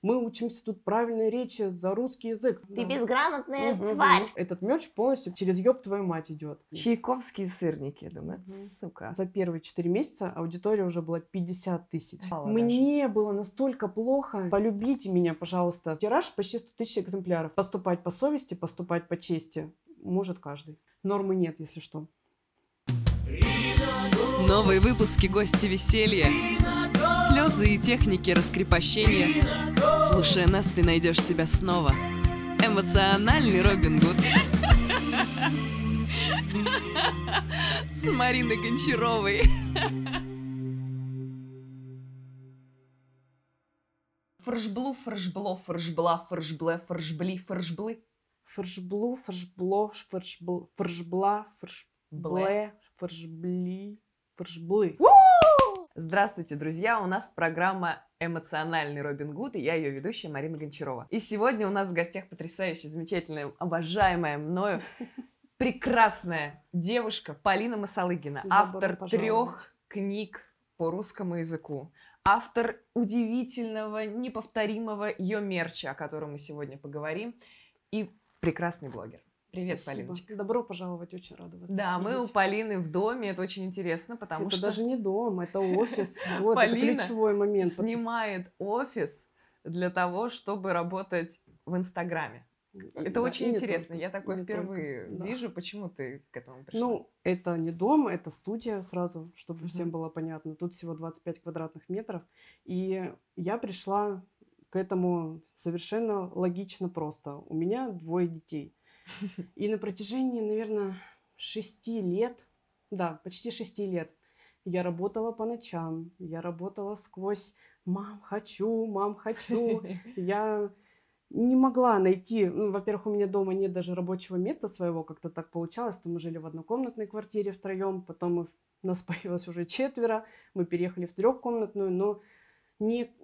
Мы учимся тут правильной речи за русский язык. Ты безграмотная Мгм. тварь. Этот мерч полностью через ёб твою мать идет. Чайковские сырники. Думаю, Мгм. сука. За первые четыре месяца аудитория уже была 50 тысяч. Мне было настолько плохо. Полюбите меня, пожалуйста. Тираж почти 100 тысяч экземпляров. Поступать по совести, поступать по чести может каждый. Нормы нет, если что. Новые выпуски «Гости веселья». Слезы и техники раскрепощения. Слушая нас, ты найдешь себя снова. Эмоциональный Робин Гуд. С Мариной Гончаровой. Фржблу, фржбло, фржбла, фржбле, фржбли, фржблы. Фржблу, фржбло, фржбл, фржбла, фржбле, фржбли, фржблы. Здравствуйте, друзья! У нас программа «Эмоциональный Робин Гуд» и я ее ведущая Марина Гончарова. И сегодня у нас в гостях потрясающая, замечательная, обожаемая мною прекрасная девушка Полина Масалыгина, Добро автор пожаловать. трех книг по русскому языку, автор удивительного, неповторимого ее мерча, о котором мы сегодня поговорим, и прекрасный блогер. Привет, Спасибо. Полиночка. Добро пожаловать, очень рада вас Да, мы у. Полины в доме, это очень интересно, потому Это что даже не дом, это офис. Вот, это Полина ключевой момент. снимает офис для того, чтобы работать в Инстаграме. Это Да, очень интересно. только, Я такое впервые только, да. вижу. Почему ты к этому пришла? Ну, это не дом, это студия сразу, чтобы Мгм. всем было понятно. Тут всего 25 квадратных метров. И я пришла к этому совершенно логично просто. У меня двое детей. И на протяжении, наверное, шести лет, да, почти шести лет, я работала по ночам, я работала сквозь «мам, хочу, мам, хочу». Я не могла найти, ну, во-первых, у меня дома нет даже рабочего места своего, как-то так получалось, что мы жили в однокомнатной квартире втроем, потом мы, нас появилось уже четверо, мы переехали в трехкомнатную, но не,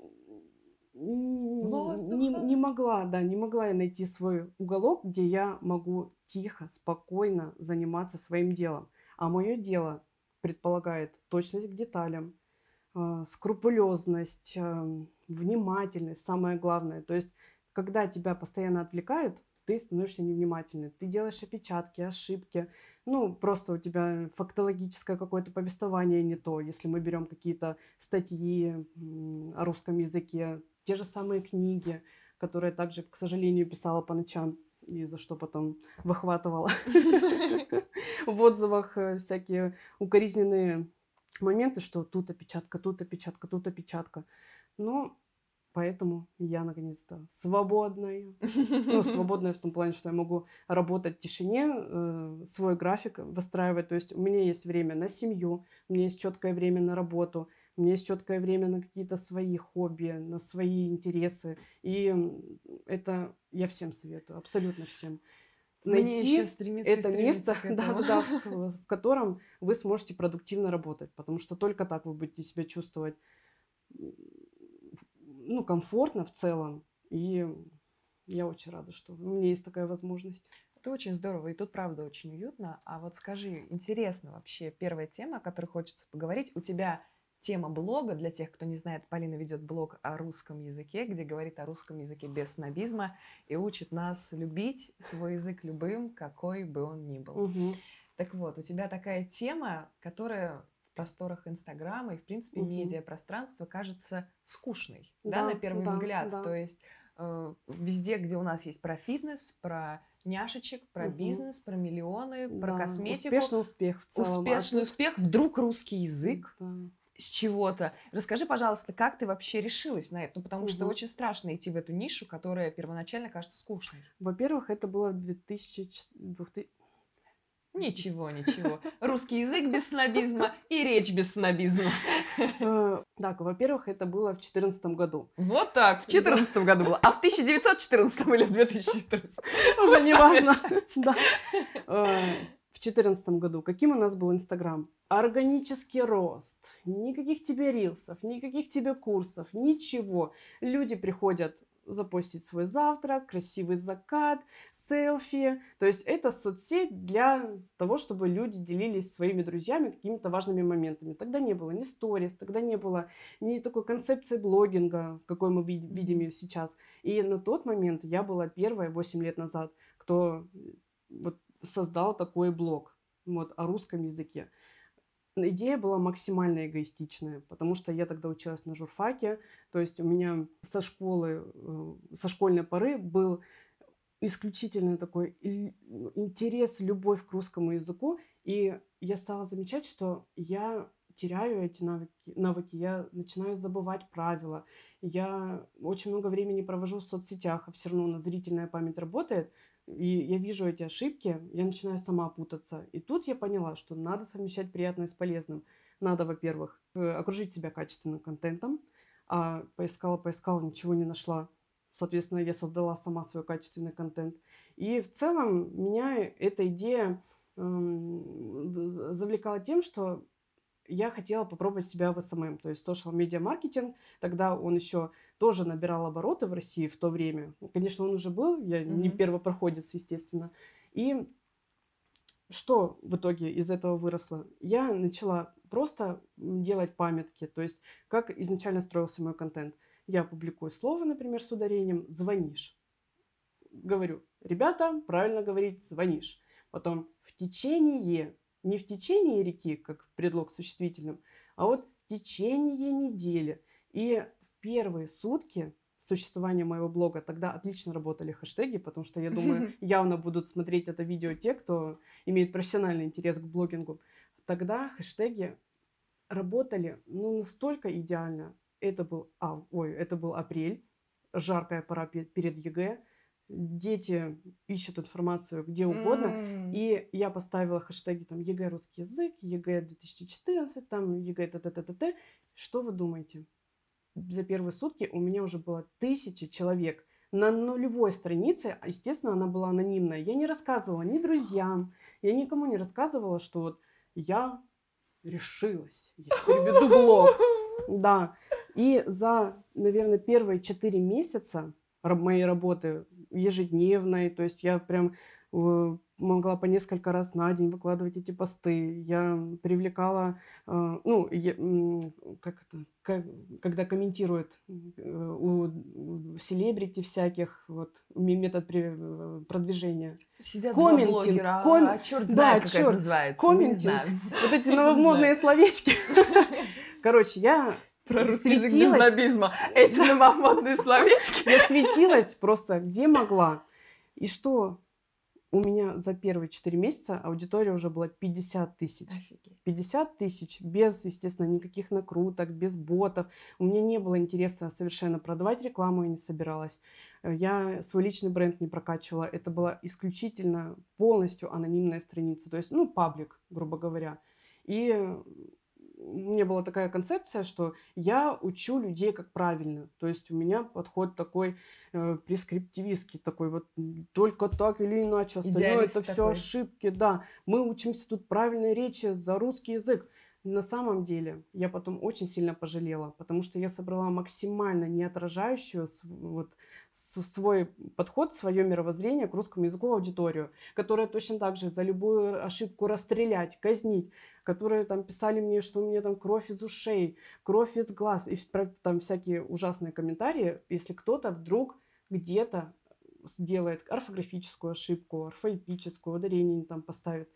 не, не могла, да, не могла я найти свой уголок, где я могу тихо, спокойно заниматься своим делом. А мое дело предполагает точность к деталям, э, скрупулезность, э, внимательность, самое главное. То есть, когда тебя постоянно отвлекают, ты становишься невнимательным. Ты делаешь опечатки, ошибки. Ну, просто у тебя фактологическое какое-то повествование не то. Если мы берем какие-то статьи о русском языке, те же самые книги, которые также, к сожалению, писала по ночам, и за что потом выхватывала в отзывах э, всякие укоризненные моменты, что тут опечатка, тут опечатка, тут опечатка. Ну, поэтому я наконец-то свободная. Ну, свободная в том плане, что я могу работать в тишине, э, свой график выстраивать. То есть у меня есть время на семью, у меня есть четкое время на работу, у меня есть четкое время на какие-то свои хобби, на свои интересы. И это я всем советую, абсолютно всем. Мне Найти ещё стремиться это стремиться место, да, да, в, в котором вы сможете продуктивно работать, потому что только так вы будете себя чувствовать ну, комфортно в целом. И я очень рада, что у меня есть такая возможность. Это очень здорово, и тут правда очень уютно. А вот скажи, интересно вообще, первая тема, о которой хочется поговорить, у тебя тема блога, для тех, кто не знает, Полина ведет блог о русском языке, где говорит о русском языке без снобизма и учит нас любить свой язык любым, какой бы он ни был. Мгм. Так вот, у тебя такая тема, которая в просторах Инстаграма и, в принципе, Мгм. медиапространства кажется скучной, да, Да, на первый да, взгляд. да. То есть э, везде, где у нас есть про фитнес, про няшечек, про Мгм. бизнес, про миллионы, про Да, косметику, Успешный успех в целом. А успешный тут- успех, вдруг русский язык Да. С чего-то. Расскажи, пожалуйста, как ты вообще решилась на это? Ну, потому что Мгм. очень страшно идти в эту нишу, которая первоначально кажется скучной. Во-первых, это было в 2000... 2000 Ничего, ничего. Русский язык без снобизма и речь без снобизма. Э, Так, во-первых, это было в 2014 году. Вот так, в 2014 году было. А в 1914 или в 2014? Уже не важно. Да. Э, В 2014 году. Каким у нас был Инстаграм? Органический рост. Никаких тебе рилсов, никаких тебе курсов, ничего. Люди приходят запостить свой завтрак, красивый закат, селфи. То есть это соцсеть для того, чтобы люди делились своими друзьями какими-то важными моментами. Тогда не было ни сторис, тогда не было ни такой концепции блогинга, какой мы видим ее сейчас. И на тот момент я была первая, 8 лет назад, кто вот создал такой блог вот, о русском языке. Идея была максимально эгоистичная, потому что я тогда училась на журфаке, то есть у меня со школы, э, со школьной поры был исключительно такой интерес, любовь к русскому языку, и я стала замечать, что я теряю эти навыки, навыки, я начинаю забывать правила, я очень много времени провожу в соцсетях, а все равно у нас зрительная память работает, и я вижу эти ошибки, я начинаю сама путаться. И тут я поняла, что надо совмещать приятное с полезным. Надо, во-первых, э, окружить себя качественным контентом, а поискала, поискала, ничего не нашла. Соответственно, я создала сама свой качественный контент. И в целом меня эта идея завлекала тем, что я хотела попробовать себя в SMM, то есть social media marketing. Тогда он еще тоже набирал обороты в России в то время. Конечно, он уже был, я mm-hmm. не первопроходец, естественно. И что в итоге из этого выросло? Я начала просто делать памятки, то есть как изначально строился мой контент. Я публикую слово, например, с ударением «звонишь». Говорю, ребята, правильно говорить «звонишь». Потом в течение не в течение реки, как предлог существительным, а вот в течение недели. И в первые сутки существования моего блога тогда отлично работали хэштеги, потому что, я думаю, явно будут смотреть это видео те, кто имеет профессиональный интерес к блогингу. Тогда хэштеги работали ну, настолько идеально. Это был, а, ой, это был апрель, жаркая пора перед ЕГЭ дети ищут информацию где угодно. Мм. И я поставила хэштеги там ЕГЭ русский язык, ЕГЭ 2014, там ЕГЭ т т т т т Что вы думаете? За первые сутки у меня уже было тысячи человек. На нулевой странице, а, естественно, она была анонимная. Я не рассказывала ни друзьям, я никому не рассказывала, что вот я решилась, я переведу блог. Да. И за, наверное, первые четыре месяца моей работы ежедневной, то есть я прям э, могла по несколько раз на день выкладывать эти посты. Я привлекала, э, ну, я, как это, как, когда комментируют э, у селебрити всяких, вот, метод продвижения. Сидят комментинг, два ком... а черт знает, да, как черт, это называется. Комментинг, вот эти новомодные словечки. Короче, я про русский язык без нобизма. Эти новомодные словечки. Я светилась просто где могла. И что? У меня за первые 4 месяца аудитория уже была 50 тысяч. 50 тысяч без, естественно, никаких накруток, без ботов. У меня не было интереса совершенно продавать рекламу, я не собиралась. Я свой личный бренд не прокачивала. Это была исключительно полностью анонимная страница. То есть, ну, паблик, грубо говоря. И у меня была такая концепция, что я учу людей как правильно. То есть у меня подход такой э, прескриптивистский, такой вот только так или иначе, остальное это все ошибки. Да, мы учимся тут правильной речи за русский язык. На самом деле я потом очень сильно пожалела, потому что я собрала максимально не отражающую вот, свой подход, свое мировоззрение к русскому языку аудиторию, которая точно так же за любую ошибку расстрелять, казнить, которые там писали мне, что у меня там кровь из ушей, кровь из глаз, и там всякие ужасные комментарии, если кто-то вдруг где-то сделает орфографическую ошибку, орфоэпическую, ударение не там поставит.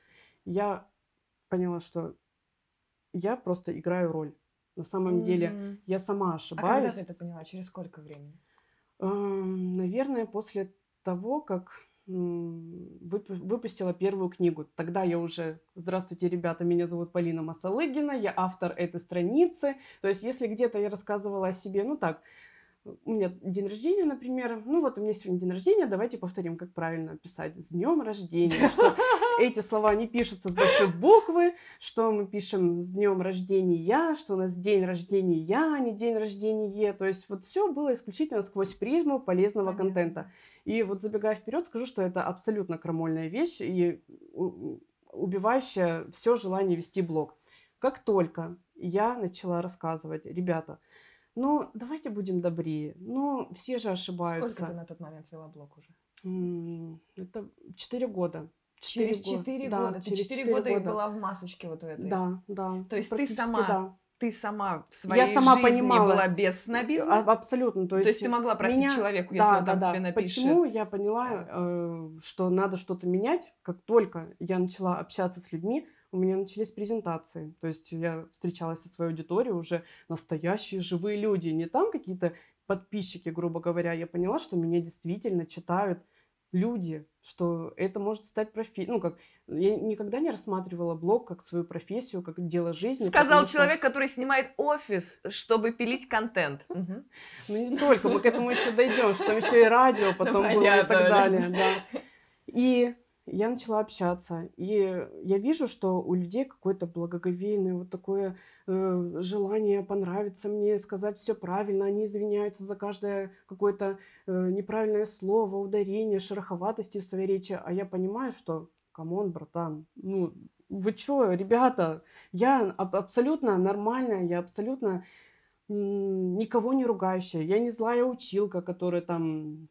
Я поняла, что я просто играю роль. На самом mm-hmm. деле я сама ошибаюсь. А когда ты это поняла? Через сколько времени? Наверное, после того, как выпустила первую книгу. Тогда я уже, здравствуйте, ребята, меня зовут Полина Масалыгина, я автор этой страницы. То есть, если где-то я рассказывала о себе, ну так, у меня день рождения, например. Ну вот у меня сегодня день рождения, давайте повторим, как правильно писать. С днем рождения. Что эти слова не пишутся с большой буквы, что мы пишем с днем рождения, что у нас день рождения, а не день рождения. То есть вот все было исключительно сквозь призму полезного контента. И вот забегая вперед, скажу, что это абсолютно крамольная вещь и убивающая все желание вести блог. Как только я начала рассказывать, ребята, Ну, давайте будем добрее. Ну, все же ошибаются. Сколько ты на тот момент вела блог уже? Это 4 года. Через Четыре го- 4 да, года. Ты через 4 четыре года и года. была в масочке вот в этой. Да, да. То есть ты сама да. Ты сама в своей сама жизни понимала. была без снобизма? А- Абсолютно. То То есть, есть ты могла простить меня- человеку, если да, он да, там да. тебе напишет? Почему я поняла, э, что надо что-то менять, как только я начала общаться с людьми, у меня начались презентации. То есть я встречалась со своей аудиторией, уже настоящие живые люди, не там какие-то подписчики, грубо говоря. Я поняла, что меня действительно читают люди, что это может стать профессией. Ну, как я никогда не рассматривала блог как свою профессию, как дело жизни. Сказал что- человек, который снимает офис, чтобы пилить контент. Мгм. Ну, не только, мы к этому еще дойдем, что там еще и радио потом было и так да. далее. Да. И я начала общаться, и я вижу, что у людей какое-то благоговейное вот такое э, желание понравиться мне, сказать все правильно, они извиняются за каждое какое-то э, неправильное слово, ударение, шероховатости в своей речи, а я понимаю, что, come on, братан, ну, вы чё, ребята, я аб- абсолютно нормальная, я абсолютно никого не ругающая. Я не злая училка, которая там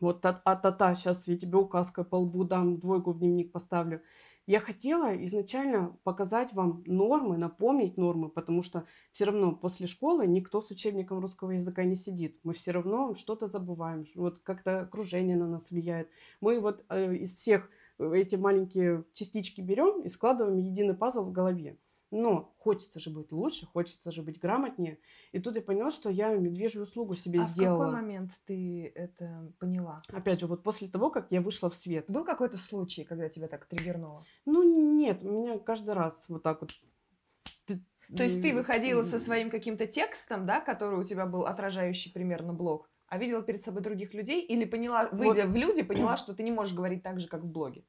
вот та- а-та-та, сейчас я тебе указкой по лбу дам, двойку в дневник поставлю. Я хотела изначально показать вам нормы, напомнить нормы, потому что все равно после школы никто с учебником русского языка не сидит. Мы все равно что-то забываем, вот как-то окружение на нас влияет. Мы вот э, из всех э, эти маленькие частички берем и складываем единый пазл в голове. Но хочется же быть лучше, хочется же быть грамотнее. И тут я поняла, что я медвежью услугу себе А в сделала. какой момент ты это поняла? Опять же, вот после того, как я вышла в свет. Был какой-то случай, когда тебя так триггернуло? Ну, нет, у меня каждый раз вот так вот. То есть ты выходила со своим каким-то текстом, да, который у тебя был отражающий примерно блог, а видела перед собой других людей, или поняла, выйдя в люди, поняла, что ты не можешь говорить так же, как в блоге?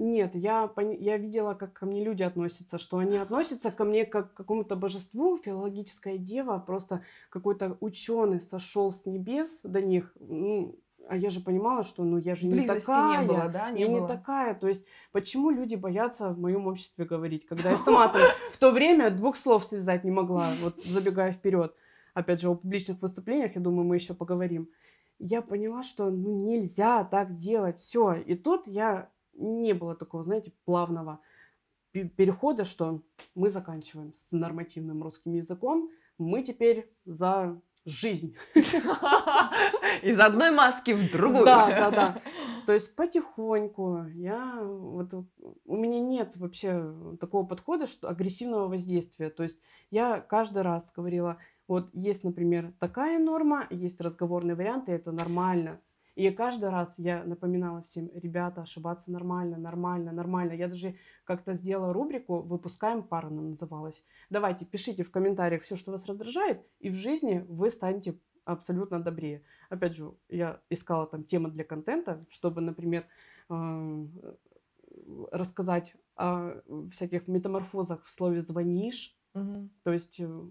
Нет, я, я видела, как ко мне люди относятся, что они относятся ко мне как к какому-то божеству, филологическая дева, просто какой-то ученый сошел с небес до них. Ну, а я же понимала, что ну я же не Близости такая. не было, да? Не я было. не такая. То есть, почему люди боятся в моем обществе говорить, когда я сама там в то время двух слов связать не могла, вот забегая вперед. Опять же, о публичных выступлениях, я думаю, мы еще поговорим. Я поняла, что ну нельзя так делать, все. И тут я не было такого, знаете, плавного пе- перехода, что мы заканчиваем с нормативным русским языком, мы теперь за жизнь. Из одной маски в другую. Да, да, да. То есть потихоньку я вот у меня нет вообще такого подхода, что агрессивного воздействия. То есть я каждый раз говорила, вот есть, например, такая норма, есть разговорный вариант, и это нормально. И каждый раз я напоминала всем, ребята, ошибаться нормально, нормально, нормально. Я даже как-то сделала рубрику «Выпускаем пар», она называлась. Давайте, пишите в комментариях все, что вас раздражает, и в жизни вы станете абсолютно добрее. Опять же, я искала там темы для контента, чтобы, например, рассказать о всяких метаморфозах в слове «звонишь». Мгм. То есть э,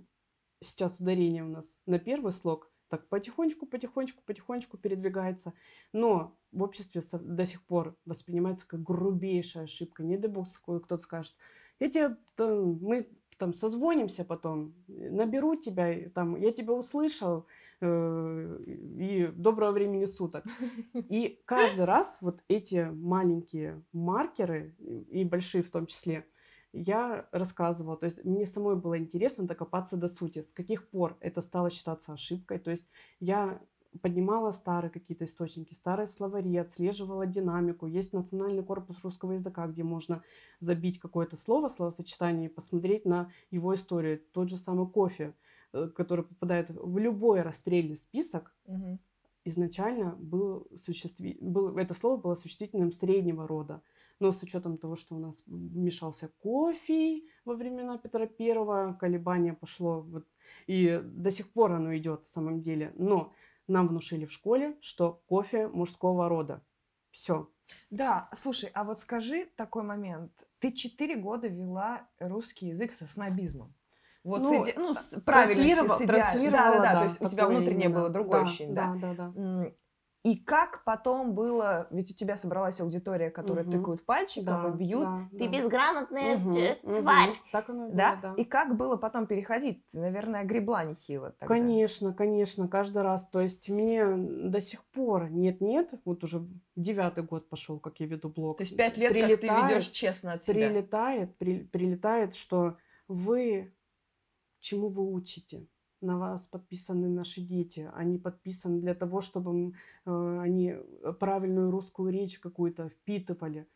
сейчас ударение у нас на первый слог, так потихонечку, потихонечку, потихонечку передвигается. Но в обществе до сих пор воспринимается как грубейшая ошибка. Не дай бог, кто-то скажет, я тебе, мы там созвонимся потом, наберу тебя, там, я тебя услышал, э, и доброго времени суток. И каждый раз вот эти маленькие маркеры, и большие в том числе, я рассказывала. То есть мне самой было интересно докопаться до сути, с каких пор это стало считаться ошибкой. То есть я поднимала старые какие-то источники, старые словари, отслеживала динамику. Есть национальный корпус русского языка, где можно забить какое-то слово, словосочетание и посмотреть на его историю. Тот же самый кофе, э, который попадает в любой расстрельный список, изначально был существи... был... это слово было существительным среднего рода. Но с учетом того, что у нас вмешался кофе во времена Петра Первого, колебание пошло, вот, и до сих пор оно идет в самом деле. Но нам внушили в школе, что кофе мужского рода. Все. Да, слушай, а вот скажи такой момент. Ты четыре года вела русский язык со снобизмом. Вот Ну, с, иде- ну, с правильностью, с идеаль- Да, да, да, то есть у тебя внутреннее именно. было другое да, ощущение, да? Да, да, да. И как потом было, ведь у тебя собралась аудитория, которая Мгм. тыкают пальчиком Да, и бьют, да, ты да. безграмотная мгм. тварь, Так оно и было, да? да. И как было потом переходить? Ты, наверное, гребла нехило тогда. Конечно, конечно, каждый раз. То есть мне до сих пор нет-нет, вот уже девятый год пошел, как я веду блог. То есть пять лет, как ты Прилетает, ведешь честно от себя. Прилетает, при- прилетает, что вы чему вы учите? На вас подписаны наши дети. Они подписаны для того, чтобы э, они правильную русскую речь какую-то впитывали.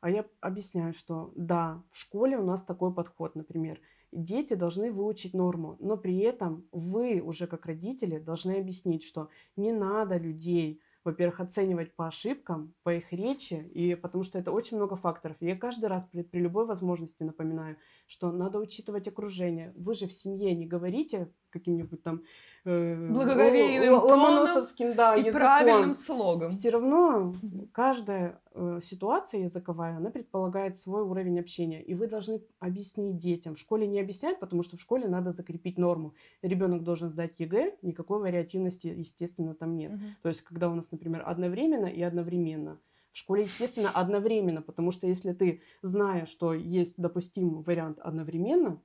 А я объясняю, что да, в школе у нас такой подход, например. Дети должны выучить норму, но при этом вы уже как родители должны объяснить, что не надо людей, во-первых, оценивать по ошибкам, по их речи, и потому что это очень много факторов. Я каждый раз при, при любой возможности напоминаю, что надо учитывать окружение. Вы же в семье не говорите каким-нибудь там э, Благоговейным л- ломоносовским, да, И языком. правильным слогом. Все равно каждая э, ситуация языковая, она предполагает свой уровень общения. И вы должны объяснить детям. В школе не объяснять, потому что в школе надо закрепить норму. Ребенок должен сдать ЕГЭ, никакой вариативности, естественно, там нет. Мгм. То есть, когда у нас, например, одновременно и одновременно. В школе, естественно, одновременно, потому что если ты, зная, что есть допустимый вариант одновременно,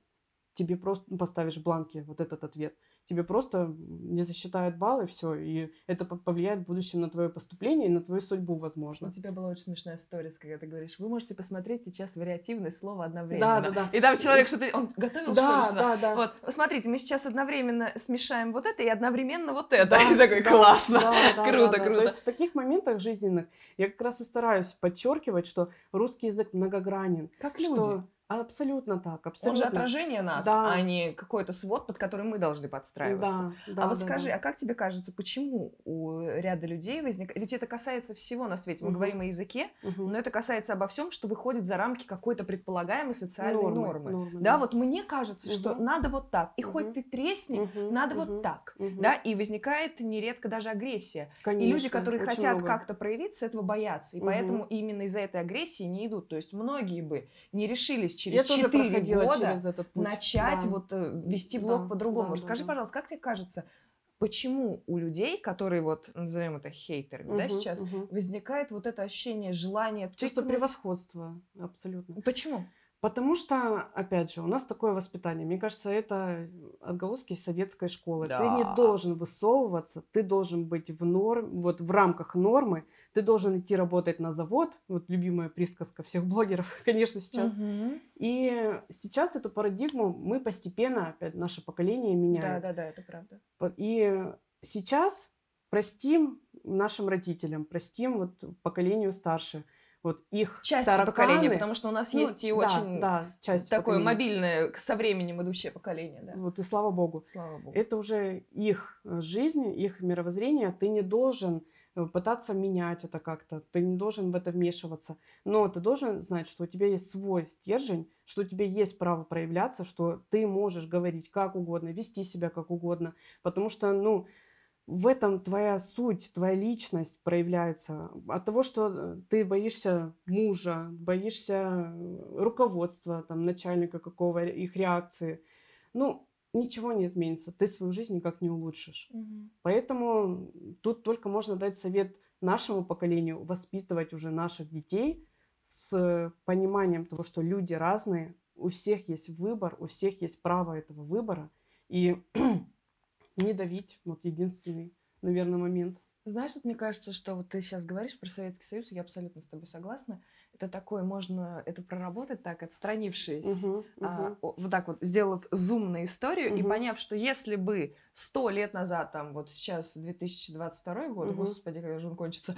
тебе просто поставишь в бланке вот этот ответ, тебе просто не засчитают баллы, все, и это по- повлияет в будущем на твое поступление и на твою судьбу, У возможно. тебя была очень смешная история, когда ты говоришь, вы можете посмотреть сейчас вариативное слово Да, одновременно. да, да. И там человек что-то... Он готовил, что Да, что-то? да, да. Вот, посмотрите, мы сейчас одновременно смешаем вот это и одновременно вот это. Да, и такой, да, классно, да, да, круто, да, да. круто. То есть в таких моментах жизненных я как раз и стараюсь подчеркивать, что русский язык многогранен. как что- люди. Абсолютно так, Он абсолютно. же отражение нас, Да. а не какой-то свод, под который мы должны подстраиваться. Да, да, а вот да, скажи, да. а как тебе кажется, почему у ряда людей возникает... Ведь это касается всего на свете. Мы Мгм. говорим о языке, Мгм. но это касается обо всем, что выходит за рамки какой-то предполагаемой социальной Нормы, нормы. нормы, Да, вот мне кажется, что Мгм. надо вот так. И хоть Мгм. ты тресни, Мгм, надо мгм, вот так. мгм. Да, и возникает нередко даже агрессия. И люди, Конечно, которые хотят как-то проявиться, этого боятся. И Мгм. поэтому именно из-за этой агрессии не идут. То есть многие бы не решились через тоже 4 проходила года через этот путь. начать Да. вот э, вести блог Да, по-другому. да, Расскажи, да, да. пожалуйста, как тебе кажется, почему у людей, которые вот, назовем это хейтерами, да, Мгм, сейчас, мгм. возникает вот это ощущение, желание Чувство тыкнуть? превосходства, абсолютно. Почему? Потому что, опять же, у нас такое воспитание. Мне кажется, это отголоски советской школы. Ты Да. не должен высовываться, ты должен быть в норм, вот в рамках нормы. Ты должен идти работать на завод. Вот любимая присказка всех блогеров, конечно, сейчас. Мгм. И сейчас эту парадигму мы постепенно, опять наше поколение Да, меняет. да, да, это правда. И сейчас простим нашим родителям, простим вот поколению старше, вот их Часть тараканы. поколения, потому что у нас Ну, есть и да, очень да, часть такое поколения. мобильное, со временем идущее поколение, да. Вот и слава богу. Слава богу. Это уже их жизнь, их мировоззрение. Ты не должен пытаться менять это как-то. Ты не должен в это вмешиваться. Но ты должен знать, что у тебя есть свой стержень, что у тебя есть право проявляться, что ты можешь говорить как угодно, вести себя как угодно. Потому что, ну, в этом твоя суть, твоя личность проявляется. От того, что э, ты боишься мужа, боишься э, руководства, там, начальника какого, их реакции. Ну, ничего не изменится. Ты свою жизнь никак не улучшишь. Мгм. Поэтому тут только можно дать совет нашему поколению воспитывать уже наших детей с пониманием того, что люди разные, у всех есть выбор, у всех есть право этого выбора. И не давить, вот единственный, наверное, момент. Знаешь, вот мне кажется, что вот ты сейчас говоришь про Советский Союз, я абсолютно с тобой согласна. Это такое, можно это проработать так, отстранившись, Мгм, а, о- вот так вот, сделав зум на историю и Мгм. поняв, что если бы сто лет назад, там, вот сейчас 2022 год, Мгм. господи, когда же он кончится,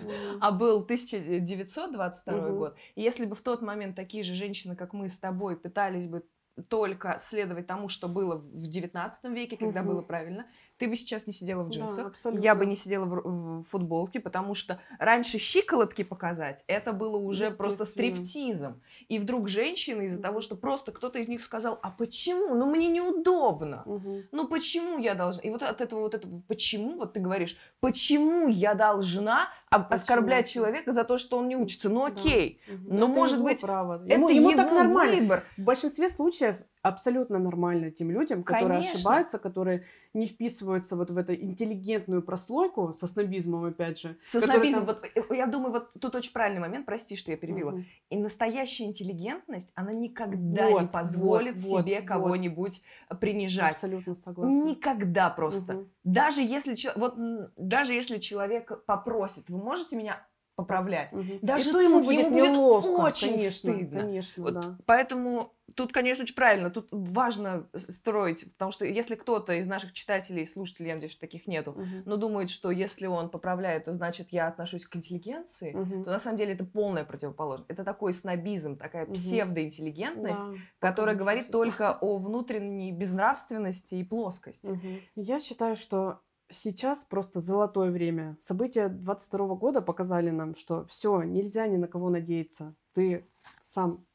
Мгм. а был 1922 Мгм. год, и если бы в тот момент такие же женщины, как мы с тобой, пытались бы только следовать тому, что было в 19 веке, когда Мгм. было правильно, ты бы сейчас не сидела в Да, джинсах, абсолютно. я бы не сидела в, в футболке, потому что раньше щиколотки показать, это было уже просто стриптизом. И вдруг женщины из-за того, что просто кто-то из них сказал, а почему? Ну мне неудобно. Мгм. Ну почему я должна? И вот от этого вот этого почему, вот ты говоришь, почему я должна об- оскорблять человека за то, что он не учится? Ну Да. окей, Мгм. Но, Это может быть, право. это Ему, ему так нормально. выбор. В большинстве случаев абсолютно нормально тем людям, которые Конечно. ошибаются, которые не вписываются вот в эту интеллигентную прослойку со снобизмом, опять же. Со снобизмом, там- вот, э, я думаю, вот тут очень правильный момент, прости, что я перебила. Мгм. И настоящая интеллигентность, она никогда Вот, не позволит вот, себе вот, кого-нибудь принижать. Абсолютно согласна. Никогда просто. Мгм. Даже если вот даже если человек попросит, вы можете меня поправлять. Мгм. Даже И то ему будет ему будет неловко, очень конечно, стыдно. Конечно, Вот да. Поэтому тут, конечно, очень правильно. Тут важно строить, потому что если кто-то из наших читателей и слушателей, я надеюсь, что таких нету, Мгм. но думает, что если он поправляет, то значит я отношусь к интеллигенции, Мгм. то на самом деле это полная противоположность. Это такой снобизм, такая Мгм. псевдоинтеллигентность, Да, которая говорит только о внутренней безнравственности и плоскости. Мгм. Я считаю, что сейчас просто золотое время. События 22 года показали нам, что все, нельзя ни на кого надеяться. Ты сам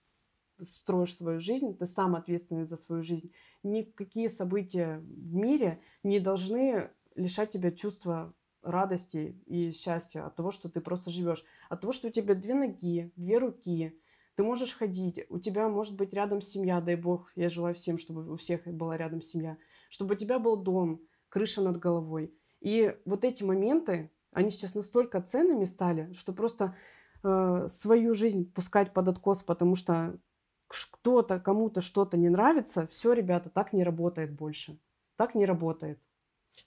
строишь свою жизнь, ты сам ответственный за свою жизнь. Никакие события в мире не должны лишать тебя чувства радости и счастья от того, что ты просто живешь, от того, что у тебя две ноги, две руки, ты можешь ходить, у тебя может быть рядом семья, дай бог, я желаю всем, чтобы у всех была рядом семья, чтобы у тебя был дом, крыша над головой. И вот эти моменты, они сейчас настолько ценными стали, что просто э, свою жизнь пускать под откос, потому что кто-то, кому-то что-то не нравится, все, ребята, так не работает больше. Так не работает.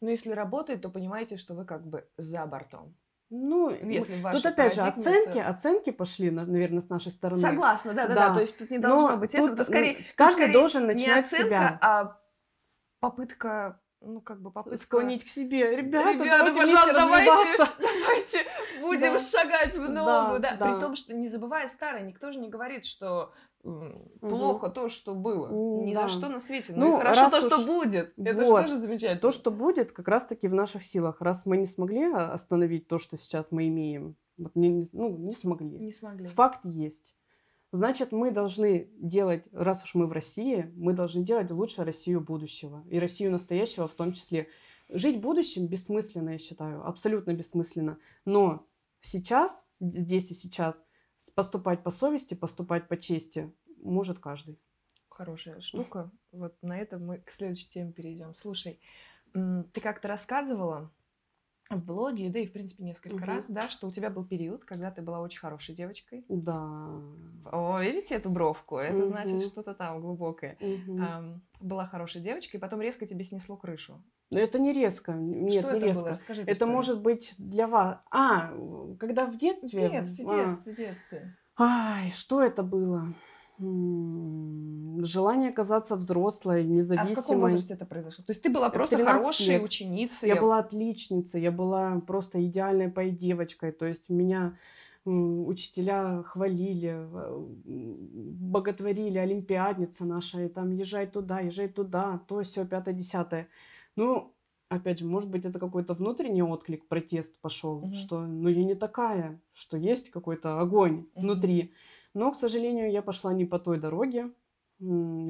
Но если работает, то понимаете, что вы как бы за бортом. Ну, Ну, Если в тут опять же оценки, это- оценки пошли, наверное, с нашей стороны. Согласна, да, да, Да. да. То есть тут не Но должно быть этого. тут, Тут скорее, ну, каждый скорее должен не начинать с оценка, себя. а попытка, ну как бы попытка Склонить к себе. Ребята, Ребята, давайте пожалуйста, давайте, давайте будем Да. шагать в Да, ногу. Да, да. При том, что не забывая старое, никто же не говорит, что плохо то, что было. Ни да. за что на свете. Ну, Ну, и хорошо то, что уж- будет. Это Вот. же тоже замечательно. То, что будет, как раз-таки в наших силах. Раз мы не смогли а, остановить то, что сейчас мы имеем, вот не, не- ну, не смогли. не смогли. Факт есть. Значит, мы должны делать, раз уж мы в России, мы должны делать лучше Россию будущего. И Россию настоящего в том числе. Жить будущим бессмысленно, я считаю, абсолютно бессмысленно. Но сейчас, здесь и сейчас, поступать по совести, поступать по чести может каждый. Хорошая штука. Вот на этом мы к следующей теме перейдем. Слушай, ты как-то рассказывала в блоге, да и в принципе несколько Мгм. раз, да, что у тебя был период, когда ты была очень хорошей девочкой. Да. О, видите эту бровку? Это Мгм. значит что-то там глубокое. Ам, была хорошей девочкой, потом резко тебе снесло крышу. Но это не резко. Нет, что не это резко. было? Расскажи. эту Это историю. может быть для вас. А, когда в в детстве. детстве, А. детстве, детстве. Ай, что это было? Желание оказаться взрослой, А в каком независимой. возрасте это произошло? То есть ты была просто 13 хорошей лет. ученицей. Я была отличницей, я была просто идеальной пой девочкой. То есть меня учителя хвалили, боготворили, олимпиадница наша, и там езжай туда, езжай туда, то все, пятое, десятое. Ну, опять же, может быть, это какой-то внутренний отклик, протест пошел, Мгм. что ну я не такая, что есть какой-то огонь Мгм. внутри. Но, к сожалению, я пошла не по той дороге. Я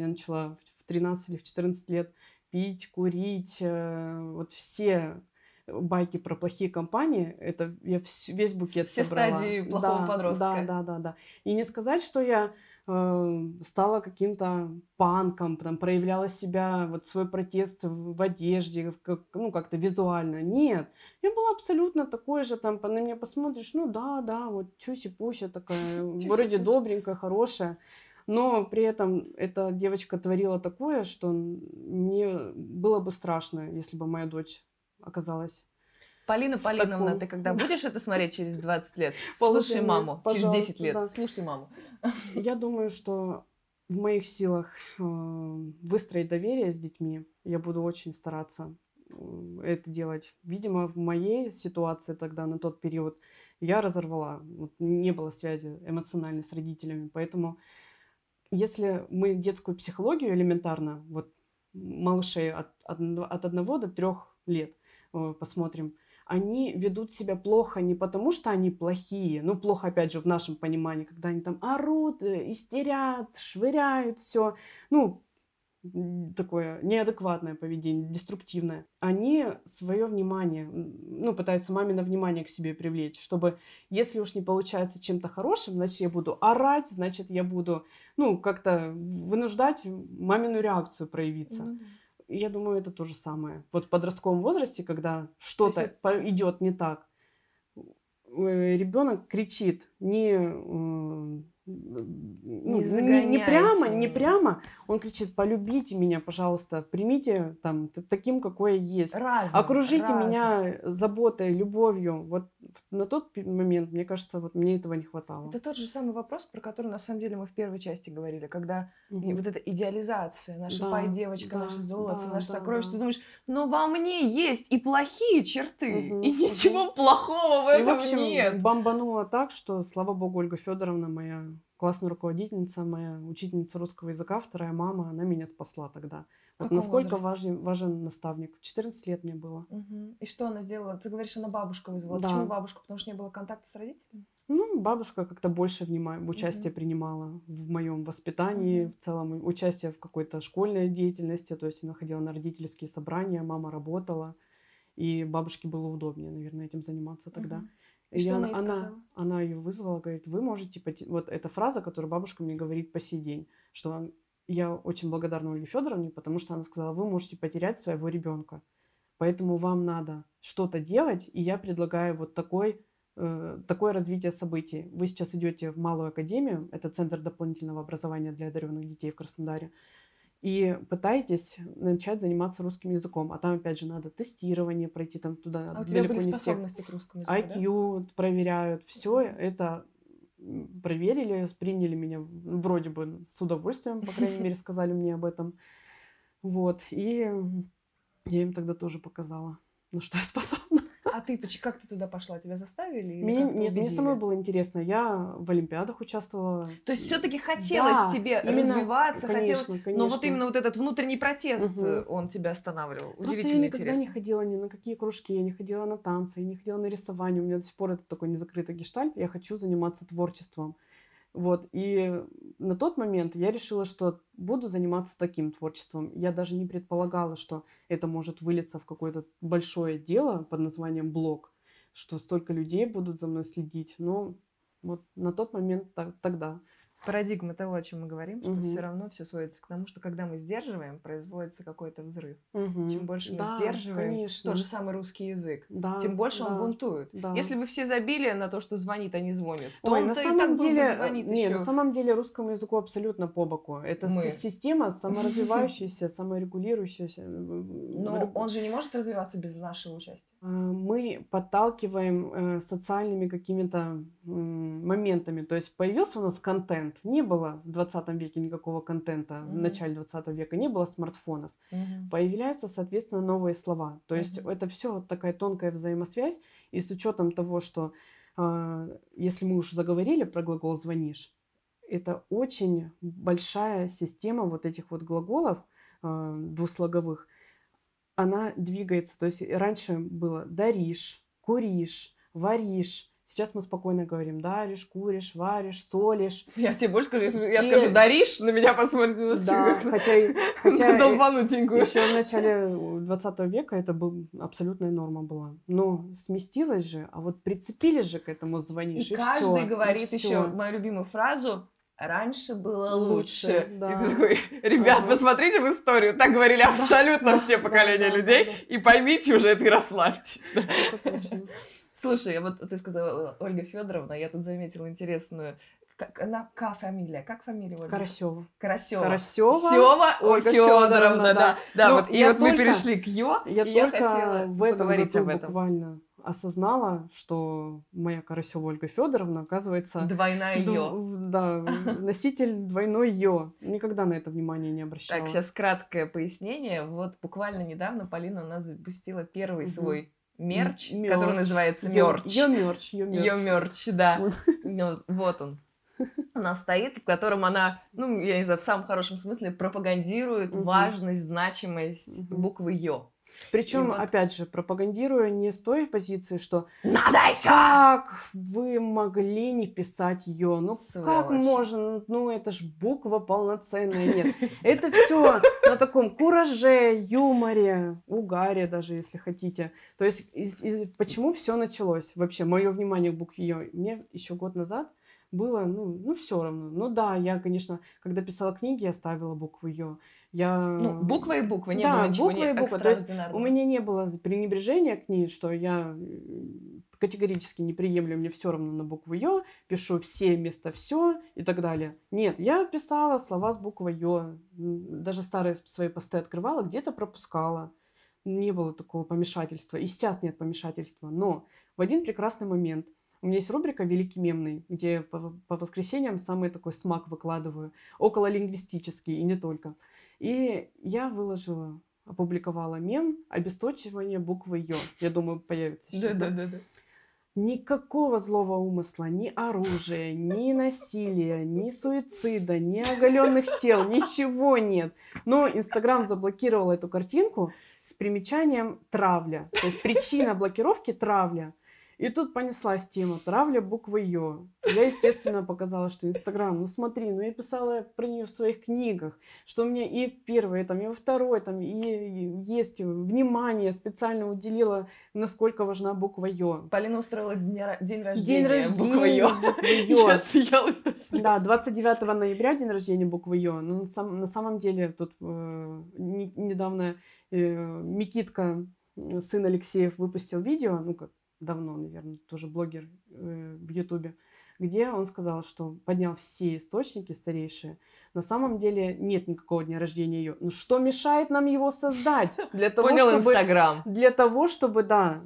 начала в 13 или в 14 лет пить, курить. э, Вот все байки про плохие компании, это я весь букет Все собрала. стадии плохого Да, подростка. Да, да, да, да. И не сказать, что я э, стала каким-то панком, там, проявляла себя, вот свой протест в, в одежде, как, ну, как-то визуально. Нет, я была абсолютно такой же, там, на меня посмотришь, ну да, да, вот чуси-пуся такая, вроде добренькая, хорошая. Но при этом эта девочка творила такое, что мне было бы страшно, если бы моя дочь оказалась. Полина Полиновна, таком- ты когда будешь это смотреть через 20 лет? Положи Слушай маму. Через пожалуйста, 10 лет. да. Слушай маму. Я думаю, что в моих силах э, выстроить доверие с детьми. Я буду очень стараться э, это делать. Видимо, в моей ситуации тогда, на тот период, я разорвала. Вот не было связи эмоциональной с родителями. Поэтому, если мы детскую психологию элементарно, вот малышей от, одно- от одного до трех лет э, посмотрим, они ведут себя плохо не потому, что они плохие, ну, плохо, опять же, в нашем понимании, когда они там орут, э, истерят, швыряют все. Ну, такое неадекватное поведение, деструктивное, они свое внимание, ну, пытаются мамино внимание к себе привлечь, чтобы, если уж не получается чем-то хорошим, значит, я буду орать, значит, я буду, ну, как-то вынуждать мамину реакцию проявиться. Mm-hmm. Я думаю, это то же самое. Вот в подростковом возрасте, когда что-то есть... идет не так, э, ребенок кричит не ну, не, не, прямо, не прямо, он кричит, полюбите меня, пожалуйста, примите там таким, какой я есть, разум, окружите разум. меня заботой, любовью. Вот на тот момент, мне кажется, вот мне этого не хватало. Это тот же самый вопрос, про который на самом деле мы в первой части говорили, когда угу. вот эта идеализация, наша да, пай девочка, да, наше золото, да, наше да, сокровище, да. ты думаешь, но во мне есть и плохие черты, угу, и ничего угу. плохого в этом и, в общем, нет. Бомбануло так, что, слава богу, Ольга Федоровна моя классная руководительница, моя учительница русского языка, вторая мама, она меня спасла тогда. Вот насколько важен, важен наставник. 14 лет мне было. Угу. И что она сделала? Ты говоришь, она бабушку вызвала. Да. Почему бабушка? Потому что не было контакта с родителями? Ну, бабушка как-то больше внимания, участие угу. принимала в моем воспитании, угу. в целом участие в какой-то школьной деятельности. То есть она ходила на родительские собрания, мама работала. И бабушке было удобнее, наверное, этим заниматься тогда. Угу. И она, она, она ее вызвала, говорит, вы можете... Поте... Вот эта фраза, которую бабушка мне говорит по сей день, что я очень благодарна Ольге Федоровне, потому что она сказала, вы можете потерять своего ребенка. Поэтому вам надо что-то делать, и я предлагаю вот такой, э, такое развитие событий. Вы сейчас идете в Малую Академию, это Центр дополнительного образования для одаренных детей в Краснодаре и пытаетесь начать заниматься русским языком. А там, опять же, надо тестирование пройти там туда. А у тебя были способности к русскому языку, IQ да? проверяют. Все это проверили, приняли меня вроде бы с удовольствием, по крайней мере, сказали мне об этом. Вот. И я им тогда тоже показала, на что я способна. А ты как ты туда пошла? Тебя заставили? Мне, нет, мне самой было интересно. Я в Олимпиадах участвовала. То есть все-таки хотелось да, тебе именно, развиваться, конечно, хотелось. Конечно. Но вот именно вот этот внутренний протест, угу. он тебя останавливал. Просто Удивительно я никогда интересно. не ходила ни на какие кружки, я не ходила на танцы, я не ходила на рисование. У меня до сих пор это такой незакрытый гештальт. Я хочу заниматься творчеством. Вот, и на тот момент я решила, что буду заниматься таким творчеством. Я даже не предполагала, что это может вылиться в какое-то большое дело под названием блог, что столько людей будут за мной следить. Но вот на тот момент так, тогда парадигма того, о чем мы говорим, что угу. все равно все сводится к тому, что когда мы сдерживаем, производится какой-то взрыв. Угу. Чем больше да, мы сдерживаем, конечно. тот же самый русский язык, да, тем больше да, он бунтует. Да. Если бы все забили на то, что звонит, а не звонит, то Ой, на самом деле, звонит не, еще. на самом деле русскому языку абсолютно по боку. Это мы. система саморазвивающаяся, саморегулирующаяся. Но он же не может развиваться без нашего участия. А, мы подталкиваем э, социальными какими-то моментами. То есть появился у нас контент. Не было в 20 веке никакого контента, mm-hmm. в начале 20 века не было смартфонов. Mm-hmm. Появляются, соответственно, новые слова. То есть mm-hmm. это все вот такая тонкая взаимосвязь. И с учетом того, что а, если мы уж заговорили про глагол «звонишь», это очень большая система вот этих вот глаголов а, двуслоговых, она двигается. То есть раньше было даришь, куришь, варишь. Сейчас мы спокойно говорим даришь, куришь, варишь, солишь. Я тебе больше скажу, если я и... скажу даришь, на меня посмотрят. Ну, да, хотя, хотя еще в начале 20 века это был абсолютная норма была. Но сместилась же, а вот прицепились же к этому звонишь. И, и каждый все, говорит и еще мою любимую фразу раньше было лучше. лучше. Да. И ты такой, ребят, ага. посмотрите в историю. Так говорили абсолютно да, все поколения да, людей. Да, да. И поймите уже это и расслабьтесь. Да. Слушай, вот ты сказала Ольга Федоровна, я тут заметила интересную как она К фамилия. Как фамилия Ольга? Карасева. Карасева. Карасева. Сева Ольга Федоровна, да. Да, ну, вот, и вот мы перешли к Ё, я, и я хотела в этом поговорить об этом. буквально осознала, что моя Карасева Ольга Федоровна, оказывается... Двойная дв... Да, носитель двойной Ё. Никогда на это внимание не обращала. Так, сейчас краткое пояснение. Вот буквально недавно Полина у нас запустила первый угу. свой мерч, мерч, который называется мерч. Йо мерч. Йо мерч, Йо мерч да. Вот. вот он. У нас стоит, в котором она, ну, я не знаю, в самом хорошем смысле пропагандирует угу. важность, значимость буквы Йо. Причем, вот- опять же, пропагандируя не с той позиции, что Надо и всё! как вы могли не писать ее? Ну как Сволочь. можно? Ну это ж буква полноценная. Нет, это все на таком кураже, юморе, угаре даже, если хотите. То есть из- из- почему все началось? Вообще, мое внимание к букве Ё. Мне еще год назад было, ну, ну все равно. Ну да, я, конечно, когда писала книги, я ставила букву Ё. Я... Ну, буква и буква, не Да, было ничего буква не и буква. То есть. У меня не было пренебрежения к ней, что я категорически не приемлю, мне все равно на букву Ё, пишу все вместо все и так далее. Нет, я писала слова с буквой Ё, даже старые свои посты открывала, где-то пропускала. Не было такого помешательства. И сейчас нет помешательства. Но в один прекрасный момент у меня есть рубрика «Великий мемный», где по, по воскресеньям самый такой смак выкладываю, окололингвистический и не только. И я выложила, опубликовала мем обесточивание буквы Ё. Я думаю, появится сейчас. да? Да-да-да. Никакого злого умысла, ни оружия, ни насилия, ни суицида, ни оголенных тел, ничего нет. Но Инстаграм заблокировал эту картинку с примечанием травля. То есть причина блокировки травля. И тут понеслась тема травля буквой Ё. Я, естественно, показала, что Инстаграм, ну смотри, ну я писала про нее в своих книгах, что у меня и в первой, там, и во второй, там, и, есть внимание специально уделила, насколько важна буква Ё. Полина устроила день, рождения. День рождения буква Ё. буквы Я Ё. смеялась до слез. Да, 29 ноября день рождения буквы Ё. Но на, сам- на самом деле тут э, не- недавно э, Микитка, сын Алексеев, выпустил видео, ну как давно, наверное, тоже блогер э, в Ютубе, где он сказал, что поднял все источники старейшие. На самом деле нет никакого дня рождения ее. Ну что мешает нам его создать? Для того, Понял чтобы Инстаграм. для того, чтобы, да,